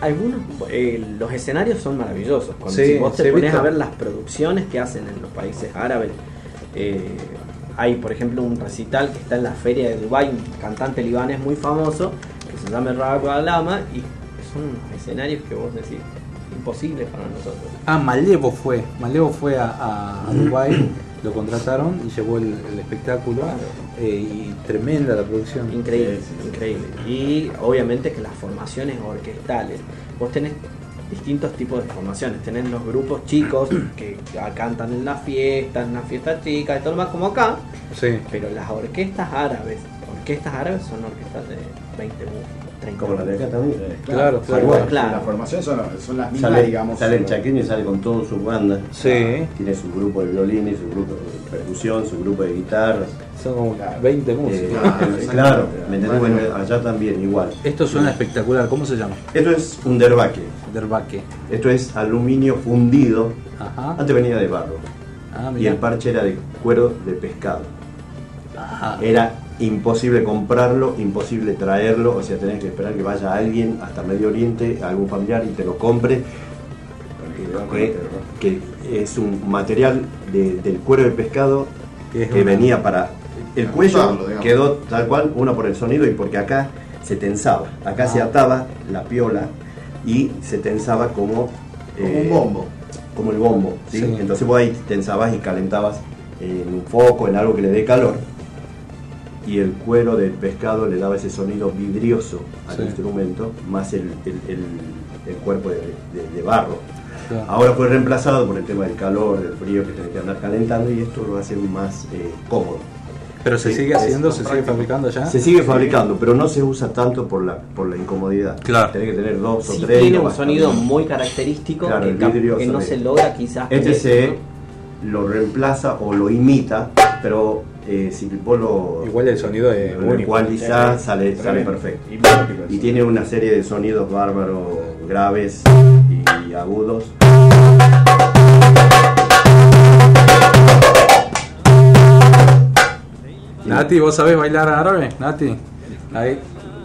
Algunos, eh, los escenarios son maravillosos. Cuando Sí, si vos te sí, pones a ver las producciones que hacen en los países árabes, eh, hay por ejemplo un recital que está en la feria de Dubai un cantante libanés muy famoso que se llama Rago Alama y son unos escenarios que vos decís imposibles para nosotros. Ah, Malevo fue. Malevo fue a, a, a Dubái, lo contrataron y llevó el, el espectáculo. eh, y tremenda la producción. Increíble, Sí, increíble. Y obviamente que las formaciones orquestales, vos tenés distintos tipos de formaciones. Tenés los grupos chicos que cantan en las fiestas, en las fiestas chicas y todo lo más como acá. Sí. Pero las orquestas árabes, orquestas árabes son orquestas de 20 músicos, 30 Como la de acá también. Claro, claro. Claro. La formación son, son las mismas, Sale, digamos. sale el chaqueño y sale con todo su banda. Sí. Tiene su grupo de violines, su grupo de percusión, su grupo de guitarras. Son como Claro. 20 Eh, músicos. eh, claro, ¿me entendés? Bueno, allá también igual. Esto suena espectacular. ¿Cómo se llama? Esto es un derbaque. Derbaque. Esto es aluminio fundido. Ajá. Antes venía de barro. Ah, Y el parche era de cuero de pescado. Ajá. Era imposible comprarlo, imposible traerlo, o sea, tenés que esperar que vaya alguien hasta Medio Oriente, algún familiar y te lo compre. Que, que es un material de- del cuero de pescado Que es que una- venía para. El cuello quedó tal cual, uno por el sonido y porque acá se tensaba. Acá se Ah. ataba la piola y se tensaba como. Como eh, un bombo. Como el bombo, ¿sí? Sí. Entonces vos ahí tensabas y calentabas en un foco, en algo que le dé calor. Y el cuero del pescado le daba ese sonido vidrioso al Sí. instrumento, más el, el- el- el cuerpo de, de- de barro. Claro. Ahora fue reemplazado por el tema del calor, del frío, que tenés que andar calentando y esto lo hace más eh, cómodo. Pero se Sí, sigue haciendo, se sigue fabricando ya. Se sigue fabricando, pero no se usa tanto por la, por la incomodidad. Claro. Tenés que tener dos Sí o tres. tiene no un sonido muy característico Claro, que, vidrio que no se logra quizás. Este se lo reemplaza o lo imita, pero eh, si vos lo. Igual el sonido único. ecualizás, sale, sale perfecto. Y tiene una serie de sonidos bárbaros, graves y agudos. Nati, ¿vos sabés bailar árabe? Nati. Ahí.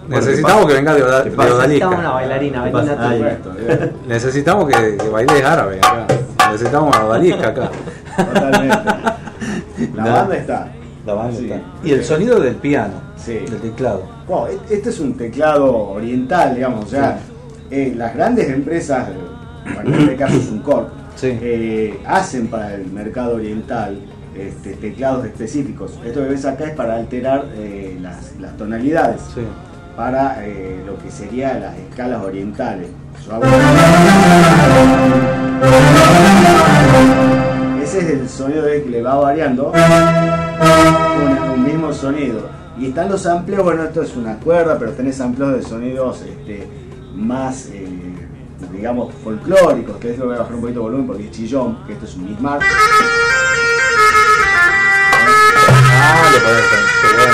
Necesitamos ¿qué que venga de, Oda- ¿Qué de? Necesitamos una bailarina, Necesitamos que, que bailes árabe acá. Necesitamos a Odalisca acá. Totalmente. La banda está. La Sí. Y el sonido del piano, Sí. del teclado. Wow, e- este es un teclado oriental, digamos, o sea, eh, las grandes empresas, eh, en este caso es un Corp, eh, hacen para el mercado oriental este, teclados específicos. Esto que ves acá es para alterar eh, las, las tonalidades, Sí. para lo que serían las escalas orientales. Yo hago- Ese es el sonido de que le va variando un, un mismo sonido. Y están los amplios, bueno, esto es una cuerda, pero tenés amplios de sonidos este, más, eh, digamos, folclóricos, que esto voy a bajar un poquito de volumen porque es chillón, que esto es un Bismarck. Ah, le parece. Qué bueno.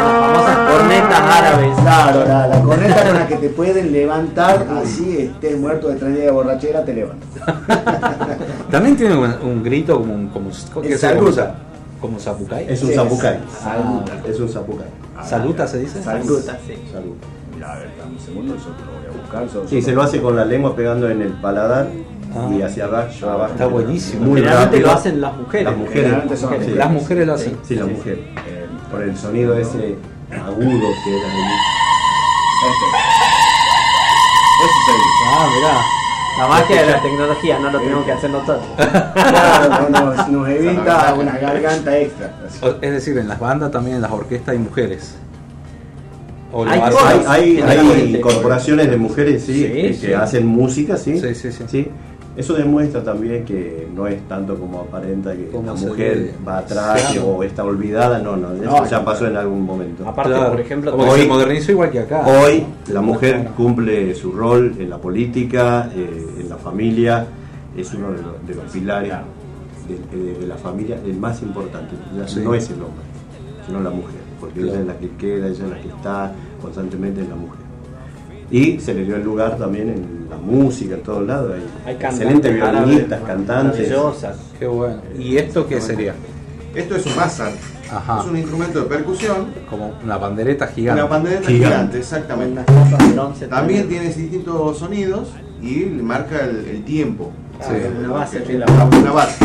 Las famosas cornetas árabes. Claro, la, la corneta con la que te pueden levantar, así estés muerto de tres días de borrachera, te levantas. También tiene un, un grito como un. Como, ¿qué Es saluta. Como zapucay. Es un Sí, zapucay. saluta. Es un zapucay. ¿Saluta se dice? Saluta, sí. Salud. Mira, a ver, dame un segundo, yo te lo voy a buscar. Sí, se lo hace con la lengua pegando en el paladar Ah. y hacia abajo. abajo. Está buenísimo. Muy Generalmente rápido. lo hacen las mujeres. Las mujeres. Son Sí. Las mujeres lo hacen. Sí, la mujer. Eh, por el sonido ese agudo que era ahí. Este. Este es el- Ah, mirá. La magia de la tecnología, no lo tenemos que hacer nosotros. Claro, nos, nos evita una garganta extra. Es decir, en las bandas también, en las orquestas hay mujeres. O Hay. Hay, hay, corporaciones de mujeres sí, Sí, que sí. hacen música, ¿sí? Sí, sí, sí. Eso demuestra también que no es tanto como aparenta que la mujer ve. va atrás Claro. o está olvidada, no, no, eso No, ya pasó en algún momento. Aparte, Claro. por ejemplo, hoy- se modernizó igual que acá. Hoy la mujer Claro. cumple su rol en la política, eh, en la familia, es uno de los, de los pilares de, de- de la familia, el más importante. Ya Sí. No es el hombre, sino la mujer, porque ella es la que queda, ella es la que está constantemente en la mujer. Y se le dio el lugar también en la música, en todos lados. Hay, hay cantantes excelentes violinistas, cantantes. maravillosas. Qué bueno. ¿Y esto qué sería? Esto es un mazar. Ajá. Es un instrumento de percusión. Como una bandereta gigante. Una pandereta Gigante. gigante, exactamente. También tiene distintos sonidos y le marca el, el tiempo. Sí. Una base, tiene la una base.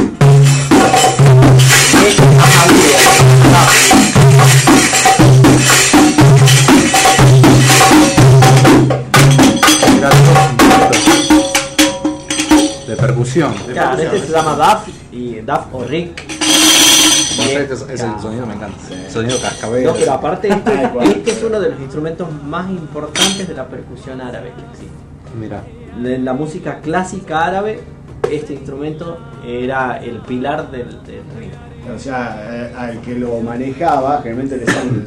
Percusión. Claro, este se llama DAF y DAF o Rick. No sé, este es, es el sonido me encanta. Sonido cascabel. No, pero aparte este, este es uno de los instrumentos más importantes de la percusión árabe que existe. Mira. En la música clásica árabe, este instrumento era el pilar del, del ritmo. O sea, eh, al que lo manejaba, generalmente le llaman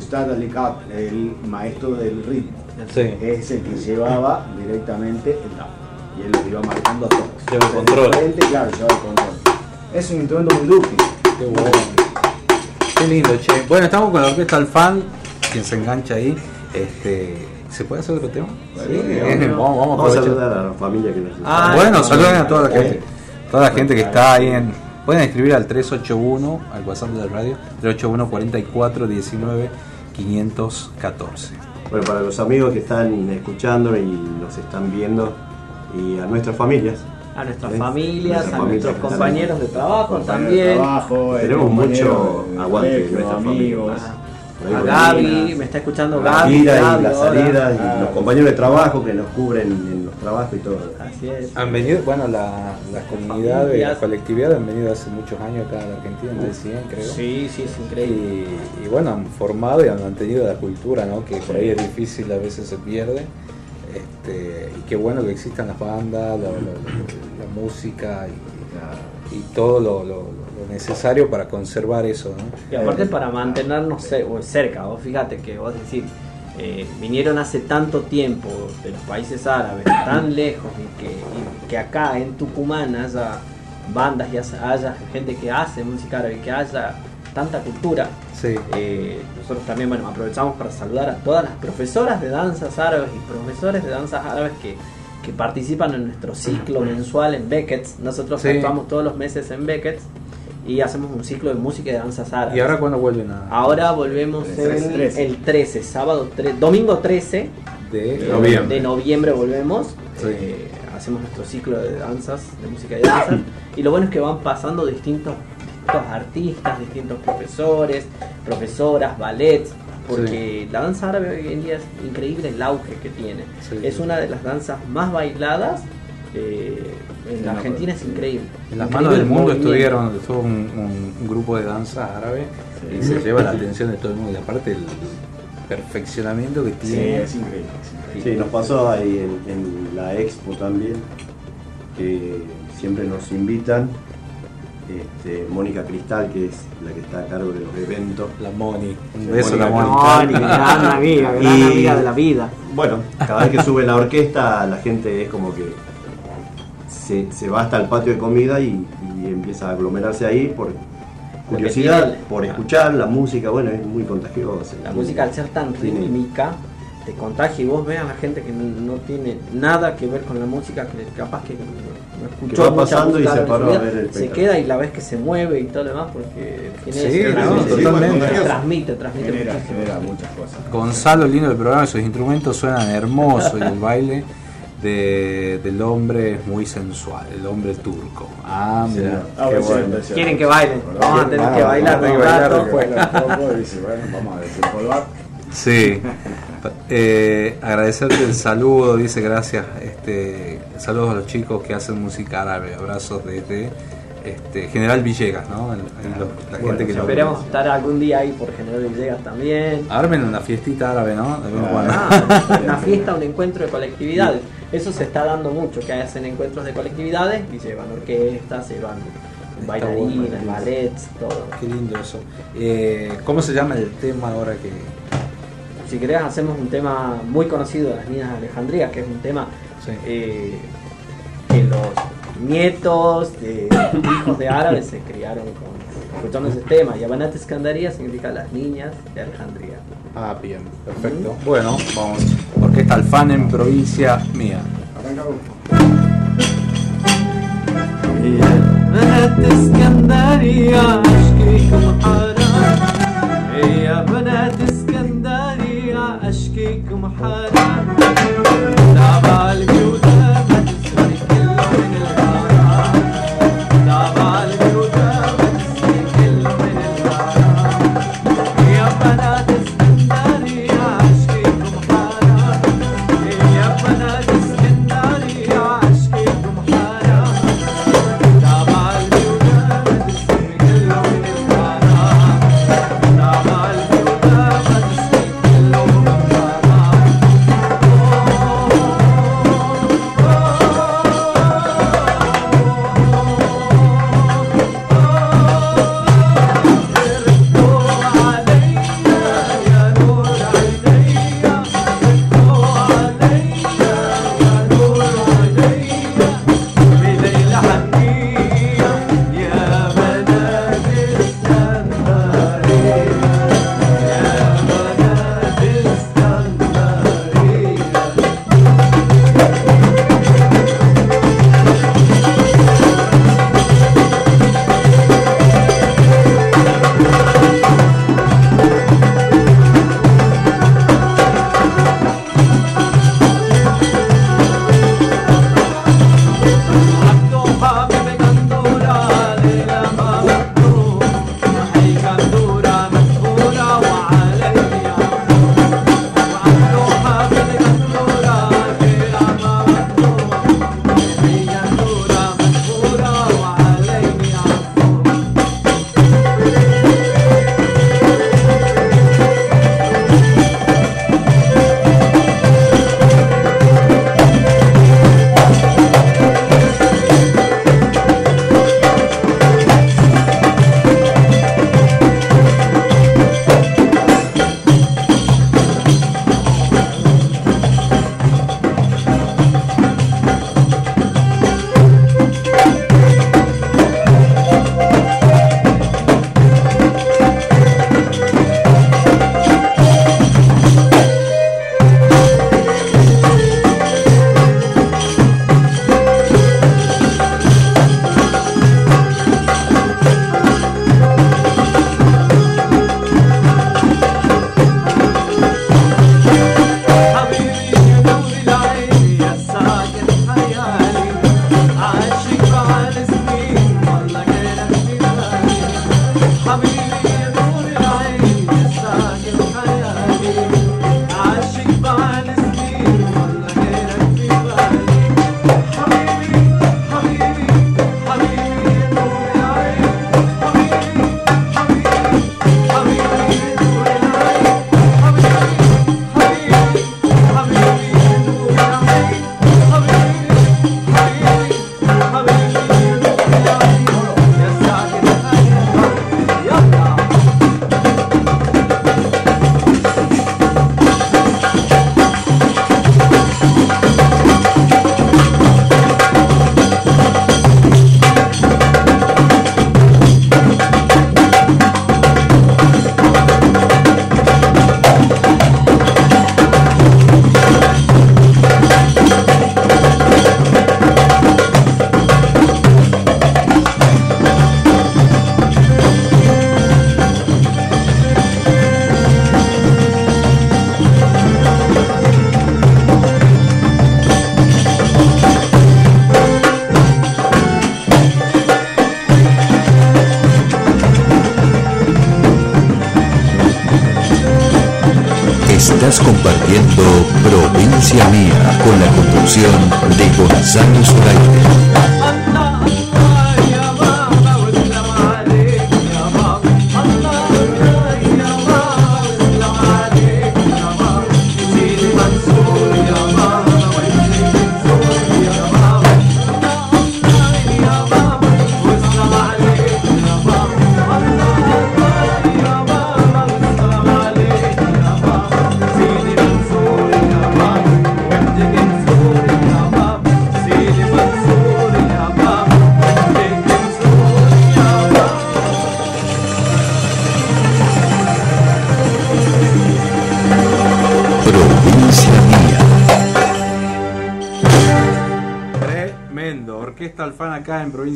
el el maestro del ritmo. Sí. Es el que llevaba directamente el DAF. Él lo iba marcando a todos. Lleva el control. Frente, claro, lleva el control. Es un instrumento muy dúctil. Qué bueno. Qué lindo, che. Bueno, estamos con la orquesta Alfan, quien se engancha ahí. Este, ¿Se puede hacer otro tema? Sí, obvio. vamos, vamos a Vamos a saludar a la familia que nos Ah, bueno, no, saluden a toda la gente. Toda la gente que está ahí en. Pueden escribir al 381, al WhatsApp de la radio, 381 44 19 514. Bueno, para los amigos que están escuchando y nos están viendo y a nuestras familias. A nuestras ¿eh? familias, Nuestras a familias nuestros compañeros de trabajo Compañero de también. trabajo, Tenemos mucho aguante de colegio, nuestra amigos. Ah, por ahí A Gaby, me está escuchando Gaby, Gaby y la ahora. salida y Ah. los compañeros de trabajo que nos cubren en los trabajos y todo. Así es. Han venido, bueno, la, las comunidades, familias. la colectividad han venido hace muchos años acá en la Argentina, en el 100 creo. Sí, sí, es increíble. Y, y bueno, han formado y han mantenido la cultura, ¿no? Que por ahí es difícil, a veces se pierde. Este, y qué bueno que existan las bandas, la, la- música y, y todo lo, lo- lo necesario para conservar eso. Y aparte para mantenernos cerca, vos fíjate que vos decís, eh, vinieron hace tanto tiempo de los países árabes, tan lejos, y que, que acá en Tucumán haya bandas y haya gente que hace música árabe, que haya tanta cultura. Sí. Eh, nosotros también bueno, aprovechamos para saludar a todas las profesoras de danzas árabes y profesores de danzas árabes que, que participan en nuestro ciclo mensual en Beckett's. Nosotros Sí. actuamos todos los meses en Beckett's y hacemos un ciclo de música y de danzas árabes. ¿Y ahora cuándo vuelven a...? Ahora volvemos El el, 13. el 13, sábado 3, domingo 13 De eh, noviembre. de noviembre volvemos. Sí. eh, hacemos nuestro ciclo de danzas, de música y danzas. y lo bueno es que van pasando distintos, distintos artistas, distintos profesores, profesoras, ballets. Porque la danza árabe hoy en día es increíble el auge que tiene. Sí. Es una de las danzas más bailadas. eh, en la- Argentina es increíble. En las Increíble manos del el mundo movimiento. estuvieron estuvo un, grupo de danza árabe y se lleva la atención de todo el mundo. Y aparte el perfeccionamiento que tiene. Sí, nos pasó ahí en, en la expo también, que siempre nos invitan. Este, Mónica Cristal, que es la que está a cargo de los eventos. La Moni. Un beso a la Mónica Moni. Gran amiga, gran amiga de la vida. Bueno, cada vez que sube la orquesta, la gente es como que se, se va hasta el patio de comida y, y empieza a aglomerarse ahí por curiosidad, por escuchar la música. Bueno, es muy contagiosa. La música al ser tan rítmica te contagia y vos ves a la gente que no tiene nada que ver con la música, que capaz que no, no escuchó va mucha pasando y se paró a ver el se queda y la ves que se mueve y todo lo demás porque tiene Sí, ese- no, totalmente. transmite, transmite Genera, genera muchas cosas. Gonzalo, lindo del programa, sus instrumentos suenan hermosos y el baile de- del hombre es muy sensual, el hombre turco. Ah, Sí, mira, ah, qué bueno, Quieren que bailen, vamos a tener que Ah, bailar vamos a bailar bueno, vamos a. Sí. Eh, agradecerte el saludo, dice gracias. Este, saludos a los chicos que hacen música árabe. Abrazos desde este, General Villegas, ¿no? El- los- la Bueno, gente que lo- esperemos estar algún día ahí por General Villegas también. Armen una fiestita árabe, ¿no? De. Ah, una fiesta, un encuentro de colectividades. Eso se está dando mucho, que hacen encuentros de colectividades y llevan orquestas, llevan bailarines, bueno. ballets, todo. Qué lindo eso. Eh, ¿Cómo se llama el tema ahora que.? Si querés hacemos un tema muy conocido de las niñas de Alejandría, que es un tema eh, que los nietos de hijos de árabes se criaron con, escuchando ese tema. Y Abanat Escandaría significa las niñas de Alejandría. Ah, bien, perfecto. Bueno, vamos. Orquesta Alfán en provincia mía. بنات اسكندرية اشكيكم حرام يا بنات عليكم حرام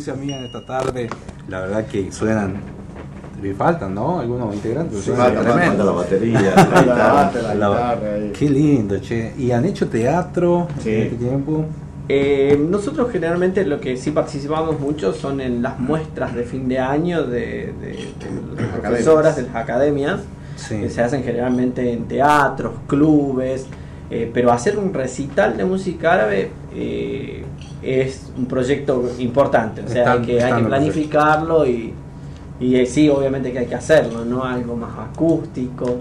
provincia mía en esta tarde. La verdad que suenan. Me faltan, ¿no? Algunos integrantes. Sí, suenan falta- tremendo. falta la batería, la guitarra, la guitarra ahí. Qué lindo, che. ¿Y han hecho teatro Sí. en este tiempo? Eh, nosotros generalmente lo que sí participamos mucho son en las muestras de fin de año de, de- de las profesoras, de las academias, que se hacen generalmente en teatros, clubes, eh, pero hacer un recital de música árabe eh, es proyecto importante, o sea, Están- hay que, hay que planificarlo y, y eh, sí, obviamente que hay que hacerlo, no algo más acústico.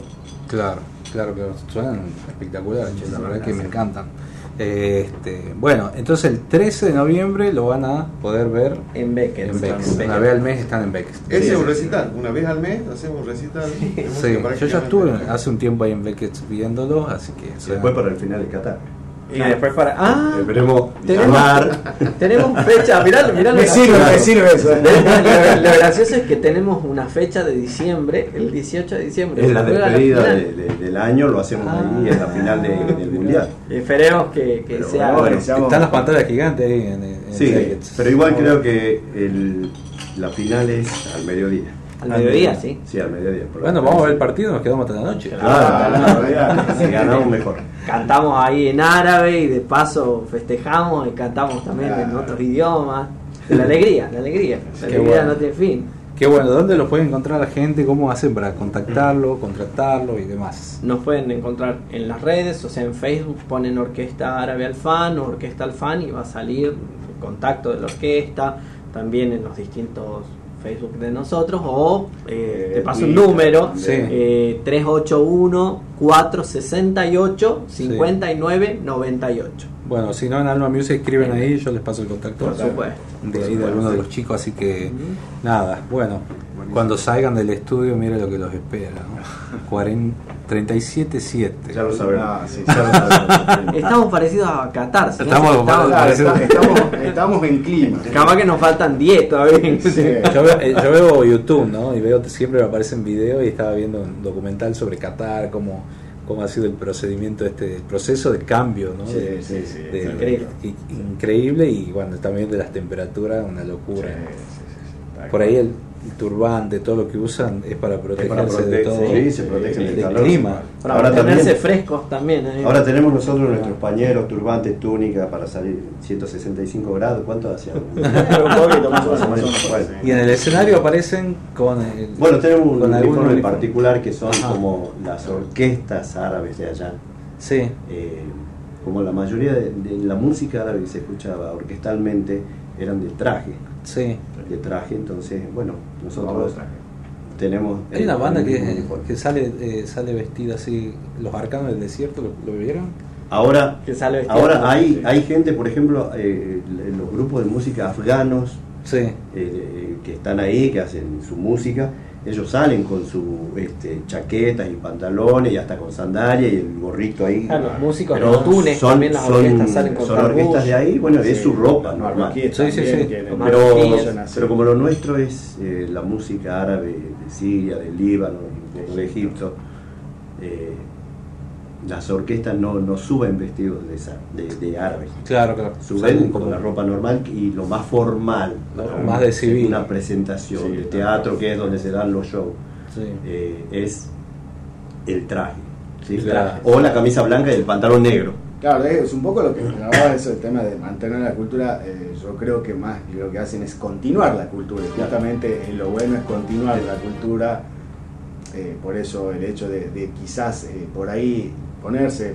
Claro, claro que suenan espectaculares, la verdad que me encantan. Este, bueno, entonces el 13 de noviembre lo van a poder ver en Beckett. En Beckett. en Una vez al mes están en Beckett. Ese es un recital, una vez al mes hacemos un recital. Sí, yo ya estuve hace un tiempo ahí en Beckett viéndolo, así que... Y después para el final de Qatar. Y después para. ¡Ah! Esperemos Tenemos, ganar. tenemos fecha, mirá, mirá lo Me gracioso. sirve, me sirve eso, eh. Lo, gracioso es que tenemos una fecha de diciembre, el 18 de diciembre. Es la despedida final. de- de- del año, lo hacemos ahí en la final de- del mundial. Esperemos que, que sea. bueno, Están las pantallas gigantes ahí en, en Sí, pero igual creo que el, la final es al mediodía. Al mediodía, sí. Sí, al mediodía. por Bueno, vamos a ver el partido, nos quedamos hasta la noche. Claro, claro, si ganamos mejor. Cantamos ahí en árabe y de paso festejamos y cantamos también en otros idiomas. La alegría, la alegría. La Qué alegría bueno. no tiene fin. Qué bueno, ¿dónde lo puede encontrar la gente? ¿Cómo hacen para contactarlo, contratarlo y demás? Nos pueden encontrar en las redes, o sea, en Facebook ponen Orquesta Árabe Alfán o Orquesta Alfán y va a salir el contacto de la orquesta, también en los distintos Facebook de nosotros, o eh, te paso un número, también. eh, 381-468-5998. Bueno, si no en Alma Music escriben ahí, yo les paso el contacto. Por supuesto. De ahí de alguno de los chicos, así que nada, bueno, cuando salgan del estudio, mire lo que los espera. ¿no? 40 37-7. Ya lo sabrán. Ah, sí, ya lo. Estamos parecidos a Qatar. ¿sí? Estamos- Estamos- parecidos- Estamos, estamos en clima. Capaz que nos faltan 10 todavía. Yo veo, eh, yo veo YouTube, ¿no? Y veo siempre me aparecen videos y estaba viendo un documental sobre Qatar, cómo, cómo ha sido el procedimiento, este el proceso de cambio, ¿no? Sí, De- sí, sí, de- increíble. y bueno, también de las temperaturas, una locura. Por ahí el, el turbante, todo lo que usan es para protegerse de prote- todo. sí, se protegen del calor. clima. Para Ahora mantenerse también- frescos también. ¿eh? Ahora tenemos nosotros nuestros pañeros, turbantes, túnica para salir 165 grados. ¿Cuánto hacía? Un poquito más o menos. Bueno. Y en el escenario aparecen con el, Bueno, tenemos un uniforme uniforme. particular que son Ajá. como las orquestas árabes de allá. Sí, Eh, como la mayoría de, de la música árabe que se escuchaba orquestalmente eran de traje. Sí. De traje, entonces, bueno, nosotros traje. tenemos. Hay una banda que, que sale eh, sale vestida así, los arcanos del desierto, ¿lo, lo vieron? Ahora, Que sale vestido ahora hay, sí. hay gente, por ejemplo, eh, en los grupos de música afganos Sí. eh, eh, que están ahí, que hacen su música, ellos salen con su este, chaquetas y pantalones y hasta con sandalias y el gorrito ahí. Ah, los músicos Pero de son- también las son- orquestas salen con Son orquestas de ahí, bueno, es su ropa normal. Sí, sí, sí. Pero, pero como lo nuestro es eh, la música árabe de Siria, del Líbano, poco de Egipto, eh, las orquestas no, no suben vestidos de, esa, de, de. Claro, claro. Suben Salen con como- la ropa normal y lo más formal. Lo más de civil. Una presentación Sí, de teatro que es donde se dan los shows. Sí. eh, es el traje. ¿sí? El traje. O la camisa blanca y el pantalón negro. Claro, es un poco lo que hablaba eso, el tema de mantener la cultura. eh, yo creo que más lo que hacen es continuar la cultura. Justamente eh, lo bueno es continuar la cultura. eh, por eso el hecho de, de quizás eh, por ahí ponerse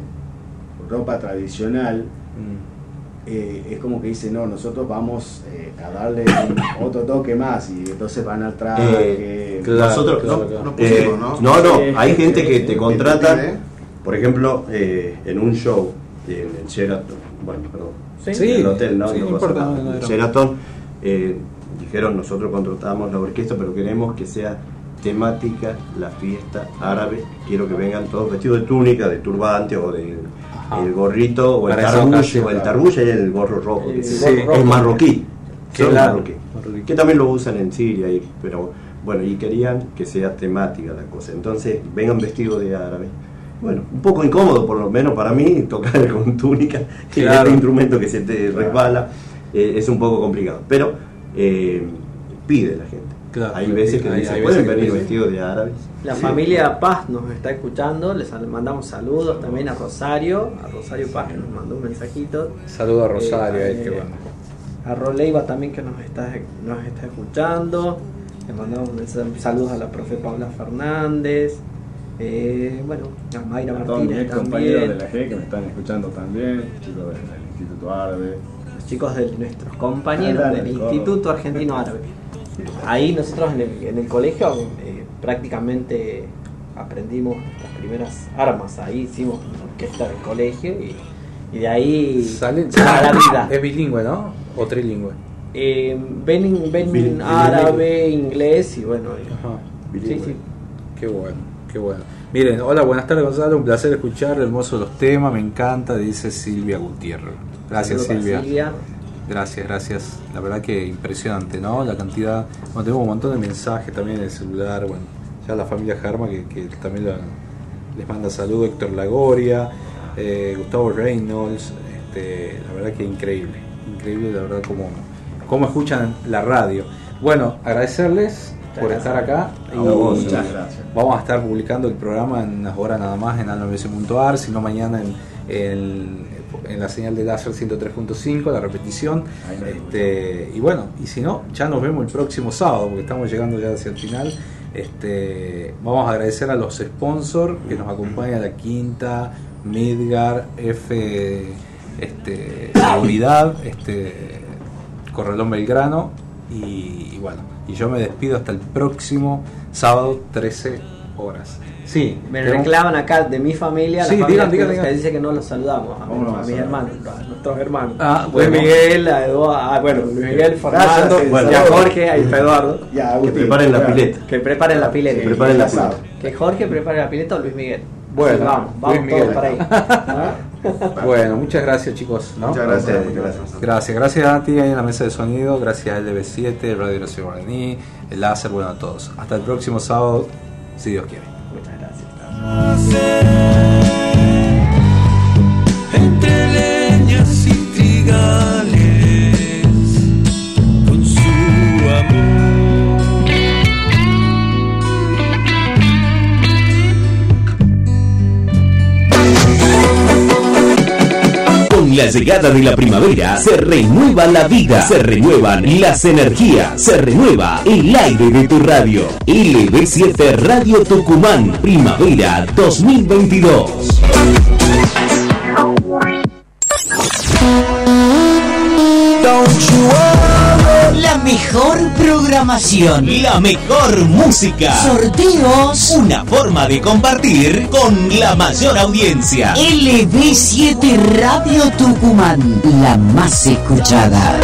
ropa tradicional, Mm. eh, es como que dice, no, nosotros vamos eh, a darle otro toque más y entonces van al traje. Eh, nosotros no, no, eh, no, no, hay gente que te contrata, ¿eh? por ejemplo, eh, en un show en el Sheraton, bueno, perdón, Sí. en el hotel, no, Sí, No no importa, no, no, no. Sheraton eh, dijeron nosotros contratamos la orquesta, pero queremos que sea temática la fiesta árabe. Quiero que vengan todos vestidos de túnica, de turbante o de el gorrito o el tarbush, o el tarbush es el gorro rojo, que El es, es rojo. marroquí. Claro. marroquí. Que también lo usan en Siria, y- pero bueno, y querían que sea temática la cosa. Entonces, vengan vestidos de árabe. Bueno, un poco incómodo por lo menos para mí tocar con túnica, que Claro. este instrumento que se te resbala, eh, es un poco complicado. Pero eh, pide la gente. Claro, hay veces que hay- dicen, hay pueden veces venir piden". vestidos de árabes. La Sí. familia Paz nos está escuchando, les mandamos saludos también a Rosario, a Rosario Paz que nos mandó un mensajito. Saludo a Rosario, Eh, qué bueno. A Roleiva también que nos está, nos está escuchando. Le mandamos un mensaje- saludos a la profe Paula Fernández. Eh, bueno, a Mayra A todos mis Martínez compañeros de la G que me están escuchando también, chicos del Instituto Árabe. Los chicos de nuestros compañeros Ah, del Instituto Argentino Árabe. Ahí nosotros en el, en el colegio eh, prácticamente aprendimos nuestras primeras armas. Ahí hicimos una orquesta del colegio y, y de ahí Salen- a la vida. Es bilingüe, ¿no? O trilingüe. Eh, ven ven Bil- árabe, inglés y bueno. Ajá. sí, sí. Qué bueno, qué bueno. Miren, hola, buenas tardes Gonzalo, un placer escuchar, hermosos los temas, me encanta, dice Silvia Gutiérrez. Gracias Silvia. Silvia. Gracias, gracias. La verdad que impresionante, ¿no? La cantidad, bueno, tenemos un montón de mensajes también en el celular, bueno, ya la familia Germa que, que también la- les manda saludos, Héctor Lagoria, eh, Gustavo Reynolds, este, la verdad que increíble, increíble la verdad como, como escuchan la radio. Bueno, agradecerles por estar acá muchas gracias. Vamos a estar publicando el programa en unas horas nada más en alnobs.ar, si no mañana en, en, en la señal de láser 103.5, la repetición. Este, y bueno, y si no, ya nos vemos el próximo sábado, porque estamos llegando ya hacia el final. Este, vamos a agradecer a los sponsors que nos acompañan, la Quinta, Midgar, F este, Seguridad, este, Corralón Belgrano y, y bueno, y yo me despido hasta el próximo sábado 13 horas. Sí, Me reclaman acá de mi familia, Sí, digan, digan, que digan. dice que no los saludamos, a, ¿Cómo no a mis hermanos, a nuestros hermanos. Ah, Luis bueno. Miguel, a Eduardo, ah, bueno, Luis Miguel, Fernando, sí, y a. Jorge, ahí está Eduardo. Y a Que preparen la pileta. Que preparen la pileta. Que preparen la pileta. Que Jorge prepare la pileta o Luis Miguel. Bueno, Sí, vamos, vamos Luis todos Miguel. para ahí. Bueno, muchas gracias chicos. ¿no? Muchas gracias. Gracias, gracias. Gracias, gracias a ti ahí en la mesa de sonido, gracias a LB7, Radio Nacional Guaraní, el láser, bueno a todos. Hasta el próximo sábado, si Dios quiere. Entre leñas y La llegada de la primavera se renueva la vida, se renuevan las energías, se renueva el aire de tu radio. LB7 Radio Tucumán, primavera 2022. Programación. La mejor música. Sorteos. Una forma de compartir con la mayor audiencia. LB7 Radio Tucumán. La más escuchada.